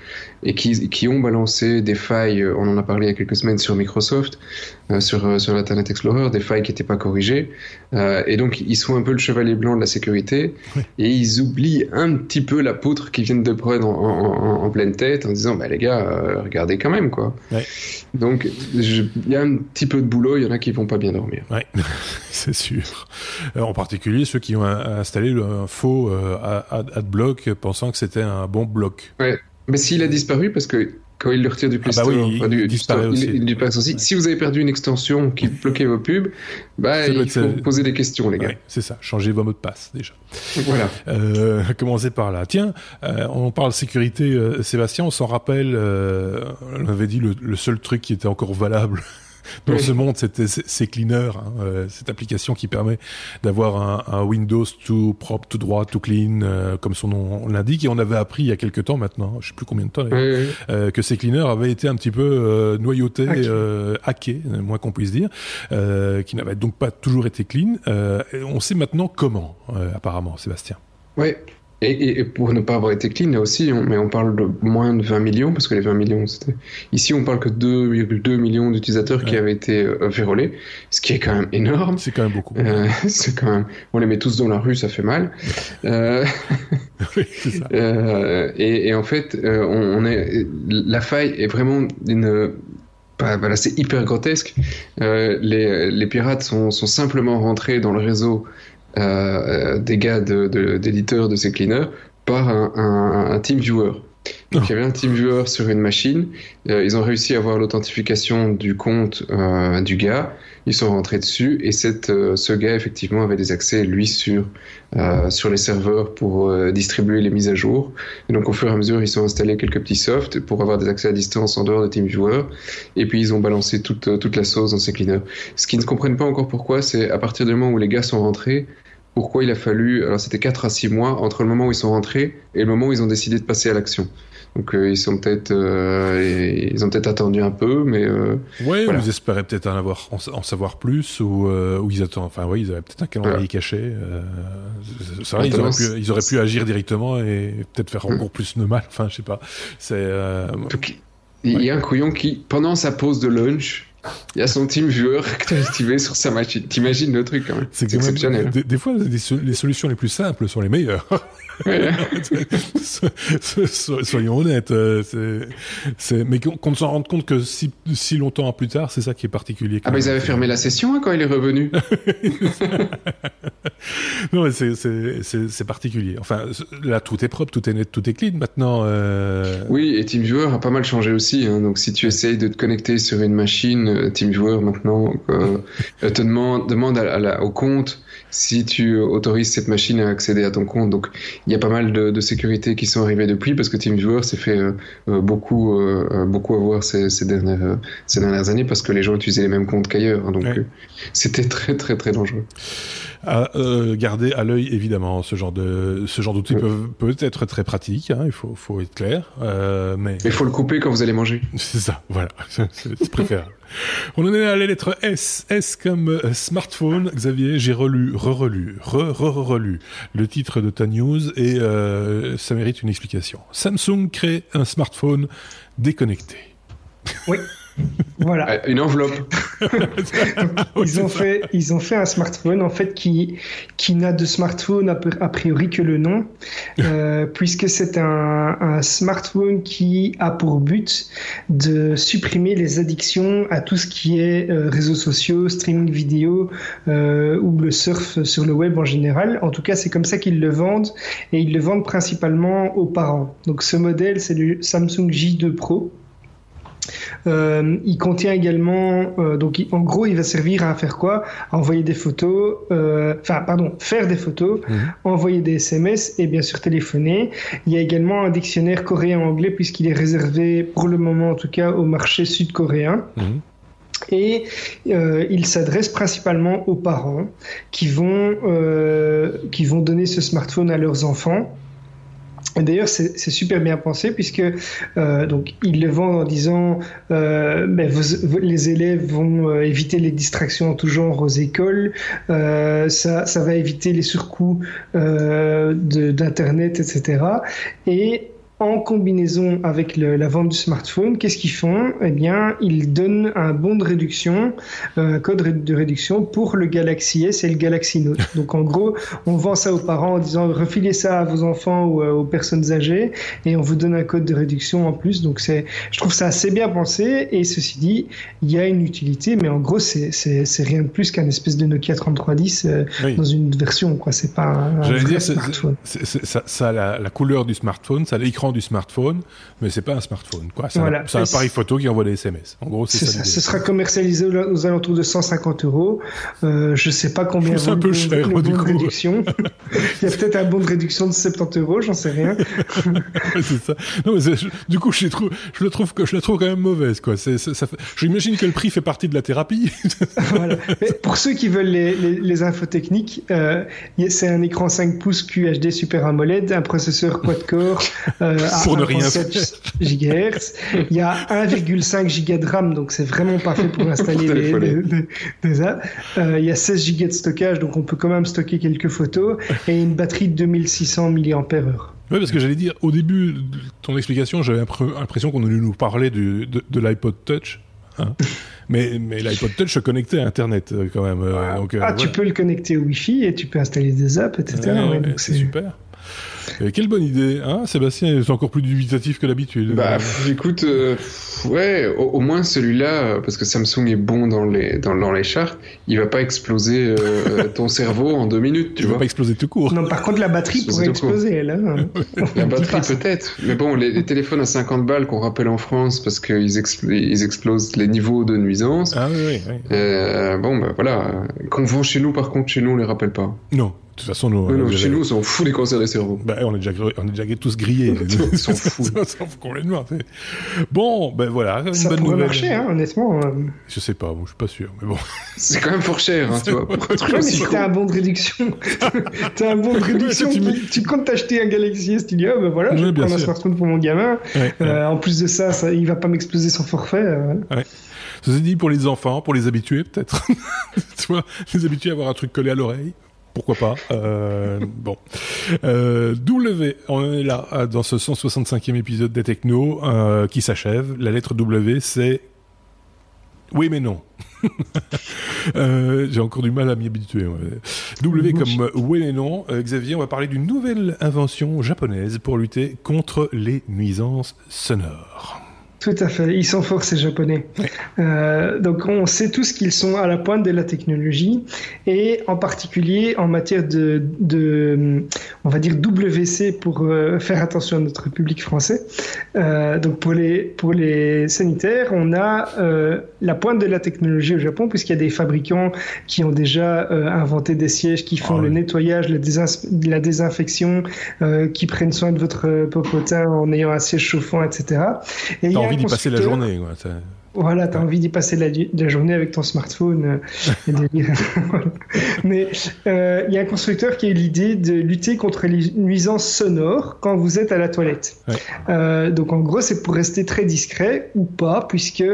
et qui, qui ont balancé des failles, on en a parlé il y a quelques semaines sur Microsoft, sur, euh, sur l'Internet Explorer, des failles qui n'étaient pas corrigées. Euh, et donc, ils sont un peu le chevalier blanc de la sécurité et ils oublient un petit peu la poutre qu'ils viennent de prendre en, en, en, pleine tête en disant, bah les gars, euh, regardez quand même, quoi. Ouais. Donc, il y a un petit peu de boulot, il y en a qui vont pas bien dormir. Ouais, c'est sûr. Euh, en particulier ceux qui ont installé un faux euh, adblock pensant que c'était un bon bloc. Ouais, mais s'il a disparu parce que quand il le retire du Play ah bah oui, il, du, disparaît aussi. Il, il aussi. Si vous avez perdu une extension qui bloquait vos pubs, bah, il faut poser des questions, les gars. Ouais, c'est ça, changez vos mots de passe déjà. Voilà. Euh, commencez par là. Tiens, euh, on parle sécurité, euh, Sébastien, on s'en rappelle, euh, on avait dit le, le, seul truc qui était encore valable dans ce monde, c'était c'est Cleaner, hein, euh, cette application qui permet d'avoir un, un, Windows tout propre, tout droit, tout clean, euh, comme son nom l'indique. Et on avait appris il y a quelques temps maintenant, je sais plus combien de temps, euh, que ces cleaners avaient été un petit peu euh, noyautés, hackés, moins qu'on puisse dire, qui n'avaient donc pas toujours été clean. on sait maintenant comment, apparemment, Sébastien. Oui, et, et, pour ne pas avoir été clean, là aussi, on, mais on parle de moins de 20 millions, parce que les 20 millions, c'était... Ici, on parle que 2,2 millions d'utilisateurs qui avaient été euh, vérolés, ce qui est quand même énorme. C'est quand même beaucoup. Euh, c'est quand même... On les met tous dans la rue, ça fait mal. euh... oui, ça. Euh, et, et, en fait, euh, on, on, est... La faille est vraiment une... Bah, voilà, c'est hyper grotesque. les, les pirates sont, sont simplement rentrés dans le réseau euh, des gars d'éditeurs de, de, ces cleaners par un, un, un team viewer. Donc il y avait un team viewer sur une machine. Euh, ils ont réussi à avoir l'authentification du compte euh, du gars. Ils sont rentrés dessus et cette, euh, ce gars effectivement avait des accès lui sur euh, sur les serveurs pour euh, distribuer les mises à jour. Et donc au fur et à mesure ils ont installé quelques petits softs pour avoir des accès à distance en dehors de TeamViewer. Et puis ils ont balancé toute toute la sauce dans ces cleaners. Ce qu'ils ne comprennent pas encore pourquoi, c'est à partir du moment où les gars sont rentrés, pourquoi il a fallu, alors c'était 4 à 6 mois entre le moment où ils sont rentrés et le moment où ils ont décidé de passer à l'action. Donc euh, ils sont peut-être, euh, ils ont peut-être attendu un peu, mais euh, ouais, voilà. ils espéraient peut-être en avoir, en, en, savoir plus, ou, ou ils attendent, enfin oui, ils avaient peut-être un calendrier voilà. caché. C'est vrai, ils auraient, pu, ils auraient pu agir directement et peut-être faire encore plus de mal. Enfin, je sais pas. C'est. il y a un couillon qui, pendant sa pause de lunch, il y a son team viewer activé sur sa machine. T'imagines le truc quand même. C'est exceptionnel. Des, fois, les solutions les plus simples sont les meilleures. Soyons honnêtes. Euh, c'est, mais qu'on se rende compte que si, si longtemps plus tard, c'est ça qui est particulier. Ah bah ils avaient fermé la session hein, quand il est revenu. non mais c'est, c'est, particulier. Enfin là tout est propre, tout est net, tout est clean maintenant. Euh... Oui et TeamViewer a pas mal changé aussi. Hein. Donc si tu essayes de te connecter sur une machine, euh, TeamViewer maintenant euh, te demande, demande à, à la, au compte si tu autorises cette machine à accéder à ton compte. Donc il y a pas mal de, de sécurités qui sont arrivées depuis parce que TeamViewer s'est fait euh, euh beaucoup euh, beaucoup avoir ces, ces, dernières ces dernières années parce que les gens utilisaient les mêmes comptes qu'ailleurs. Hein, donc ouais. c'était très très très dangereux. À garder à l'œil évidemment ce genre de ce genre d'outils ouais. peut être très pratique. Hein, il faut faut être clair. mais il faut le couper quand vous allez manger. C'est ça. Voilà. C'est préférable. On en est à la lettre S. S comme euh, smartphone. Xavier, j'ai relu, re-relu, re-re-relu le titre de ta news et ça mérite une explication. Samsung crée un smartphone déconnecté. Oui. Voilà. Euh, une enveloppe. ils ont fait, ils ont fait un smartphone en fait qui qui n'a de smartphone a priori que le nom, euh, puisque c'est un, un, smartphone qui a pour but de supprimer les addictions à tout ce qui est euh, réseaux sociaux, streaming vidéo euh, ou le surf sur le web en général. En tout cas, c'est comme ça qu'ils le vendent et ils le vendent principalement aux parents. Donc ce modèle, c'est le Samsung J2 Pro. Euh, il contient également, euh, donc en gros, il va servir à faire quoi? Envoyer des photos, euh, enfin, pardon, faire des photos, mhm. envoyer des SMS et bien sûr téléphoner. Il y a également un dictionnaire coréen-anglais puisqu'il est réservé pour le moment en tout cas au marché sud-coréen. Mhm. Et il s'adresse principalement aux parents qui vont, qui vont donner ce smartphone à leurs enfants D'ailleurs, c'est super bien pensé puisque euh, donc ils le vendent en disant euh, ben, les élèves vont euh, éviter les distractions en tout genre aux écoles, euh, ça, ça va éviter les surcoûts euh, d'internet, etc. Et en combinaison avec la vente du smartphone, qu'est-ce qu'ils font? Eh bien, ils donnent un bon de réduction, euh, un code de réduction pour le Galaxy S et le Galaxy Note. Donc, en gros, on vend ça aux parents en disant refilez ça à vos enfants ou euh, aux personnes âgées et on vous donne un code de réduction en plus. Donc, c'est, je trouve ça assez bien pensé. Et ceci dit, il y a une utilité, mais en gros, c'est, c'est, rien de plus qu'un espèce de Nokia 3310 euh, dans une version. Quoi, c'est pas un, un vrai smartphone. ça, ça a la, la, couleur du smartphone, ça a l'écran du smartphone, mais c'est pas un smartphone. Quoi. C'est, un, appareil photo qui envoie des SMS. En gros, c'est, ça. Ce sera commercialisé aux alentours de 150 euros. Euh, je sais pas combien. C'est un peu cher, du coup. réduction. Il y a peut-être un bon de réduction de 70 euros, j'en sais rien. c'est ça. Non, mais du coup, je, trouve, je le trouve je la trouve quand même mauvaise, quoi. C'est, ça j'imagine que le prix fait partie de la thérapie. voilà. Mais pour ceux qui veulent les, les, infos techniques, euh, c'est un écran 5 pouces QHD Super AMOLED, un processeur quad-core. Euh, pour ne rien GHz. Il y a 1,5 giga de RAM, donc c'est vraiment parfait pour installer des, apps. Euh, il y a 16 giga de stockage, donc on peut quand même stocker quelques photos, et une batterie de 2600 mAh. Oui, parce que j'allais dire, au début de ton explication, j'avais l'impression qu'on allait nous parler de, de l'iPod Touch. Hein. mais mais l'iPod Touch se connectait à Internet euh, quand même. Euh, donc, ah, tu peux le connecter au Wi-Fi et tu peux installer des apps, etc. c'est super quelle bonne idée, hein Sébastien est encore plus dubitatif que d'habitude. Bah, écoute, euh, ouais, au, moins celui-là, euh, parce que Samsung est bon dans les dans, dans les charts, il va pas exploser euh, ton cerveau en deux minutes, tu il vois. Va pas exploser tout court. Non, par contre, la batterie pourrait exploser, là. la batterie peut-être, mais bon, les, téléphones à 50 balles qu'on rappelle en France parce qu'ils ils explosent les niveaux de nuisance. Ah oui, oui. bon, bah voilà. Qu'on vend chez nous, par contre, chez nous, on les rappelle pas. Non, toute façon, nous, chez nous, on s'en fout des cancers des cerveaux. Bah, on est déjà, on est déjà tous grillés. on s'en fout. on s'en fout complètement. Bon, ben voilà, une ça bonne pourrait marcher, hein, honnêtement. Euh. Je sais pas, bon, je suis pas sûr, mais bon. C'est quand même fort cher, hein, tu vois. Pour un mais si t'as un bon de réduction, t'as un bon de réduction, tu, comptes t'acheter un Galaxy S, tu dis, oh ben voilà, je vais prendre un smartphone pour mon gamin. Euh, en plus de ça, ça, il va pas m'exploser son forfait. Euh. Ouais. Ceci dit, pour les enfants, pour les habitués, peut-être. tu vois, les habitués à avoir un truc collé à l'oreille pourquoi pas. Euh, bon. Euh, w, on est là euh, dans ce 165e épisode des Techno euh, qui s'achève. La lettre W, c'est oui mais non. euh, J'ai encore du mal à m'y habituer. W comme oui mais non. Euh, Xavier, on va parler d'une nouvelle invention japonaise pour lutter contre les nuisances sonores. Tout à fait, ils sont forts ces Japonais. Euh, donc on sait tous qu'ils sont à la pointe de la technologie et en particulier en matière de, de on va dire WC pour euh, faire attention à notre public français. Euh, donc pour les pour les sanitaires, on a euh, la pointe de la technologie au Japon puisqu'il y a des fabricants qui ont déjà euh, inventé des sièges qui font ah le nettoyage, la, la désinfection, qui prennent soin de votre popotin en ayant un siège chauffant, etc. Et envie d'y passer la journée. Quoi. Voilà, tu as envie d'y passer la, journée avec ton smartphone. Euh, Mais euh, il y a un constructeur qui a eu l'idée de lutter contre les nuisances sonores quand vous êtes à la toilette. Euh, donc en gros, c'est pour rester très discret ou pas, puisque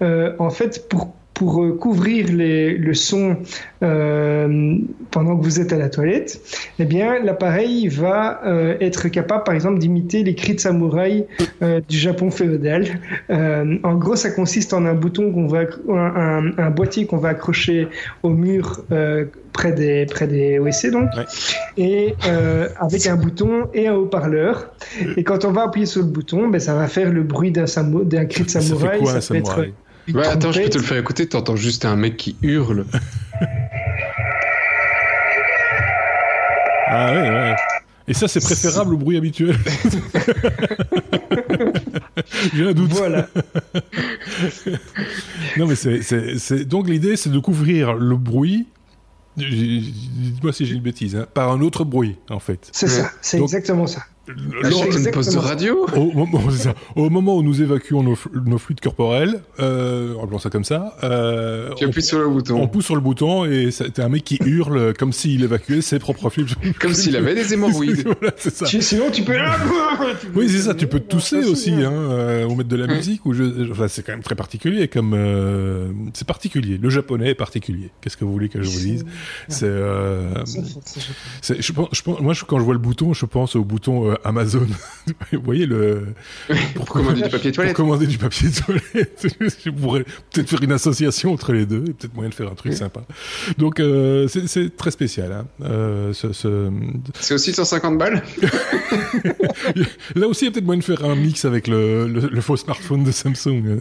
en fait, pour pour euh, couvrir les, le son euh, pendant que vous êtes à la toilette, eh bien l'appareil va euh, être capable, par exemple, d'imiter les cris de samouraï euh, du Japon féodal. Euh, en gros, ça consiste en un bouton qu'on va, un, un, boîtier qu'on va accrocher au mur près des près des WC donc, et avec un bouton et un haut-parleur. Et quand on va appuyer sur le bouton, ben ça va faire le bruit d'un d'un cri de samouraï. Ça, fait quoi, Ouais, attends, je peux te le faire écouter. T'entends juste un mec qui hurle. ah ouais, ouais. Et ça, c'est préférable au bruit habituel. J'ai un doute. Voilà. non, mais c'est, donc l'idée, c'est de couvrir le bruit. Dites-moi si j'ai une bêtise, hein, par un autre bruit, en fait. C'est ça, c'est exactement ça. Lors d'une poste de radio au, au, moment où nous évacuons nos, nos fluides corporels, euh, on ça comme ça. Euh, tu appuies sur le bouton. On pousse sur le bouton et c'est un mec qui hurle comme s'il évacuait ses propres fluides. Comme s'il avait des hémorroïdes. voilà, c'est ça. Sinon, tu peux. oui, c'est ça. Tu peux tousser aussi, hein, euh, ou mettre de la musique. Ou je... enfin, c'est quand même très particulier. Comme euh, c'est particulier. Le japonais est particulier. Qu'est-ce que vous voulez que je vous dise? C'est. Euh... Je pense, je pense, moi, quand je vois le bouton, je pense au bouton euh, Amazon. Vous voyez le. pour commander du papier toilette. Pour commander du papier toilette. je pourrais peut-être faire une association entre les deux et peut-être moyen de faire un truc sympa. Donc euh, c'est très spécial. Hein. Euh, ce, ce... C'est aussi 150 balles. Là aussi, il y a peut-être moyen de faire un mix avec le, le, le faux smartphone de Samsung.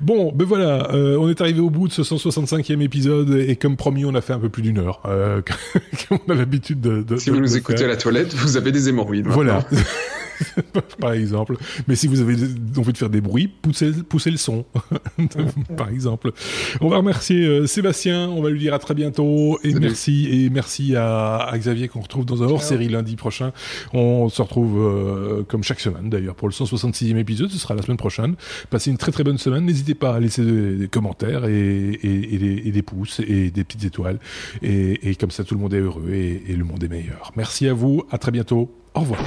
Bon, ben voilà, euh, on est arrivé au bout de ce 165e épisode et comme promis, on a fait un peu plus d'une heure. Comme on a l'habitude de, de, Si vous nous écoutez à la toilette, vous avez des hémorroïdes. Voilà. Voilà. par exemple. Mais si vous avez envie de faire des bruits, poussez, poussez le son, par exemple. On va remercier euh, Sébastien, on va lui dire à très bientôt, et merci, et merci à, Xavier qu'on retrouve dans un hors-série lundi prochain. On se retrouve euh, comme chaque semaine d'ailleurs pour le 166e épisode, ce sera la semaine prochaine. Passez une très très bonne semaine, n'hésitez pas à laisser des, commentaires et, et, des, pouces et des petites étoiles, et, comme ça tout le monde est heureux et le monde est meilleur. Merci à vous, à très bientôt, au revoir.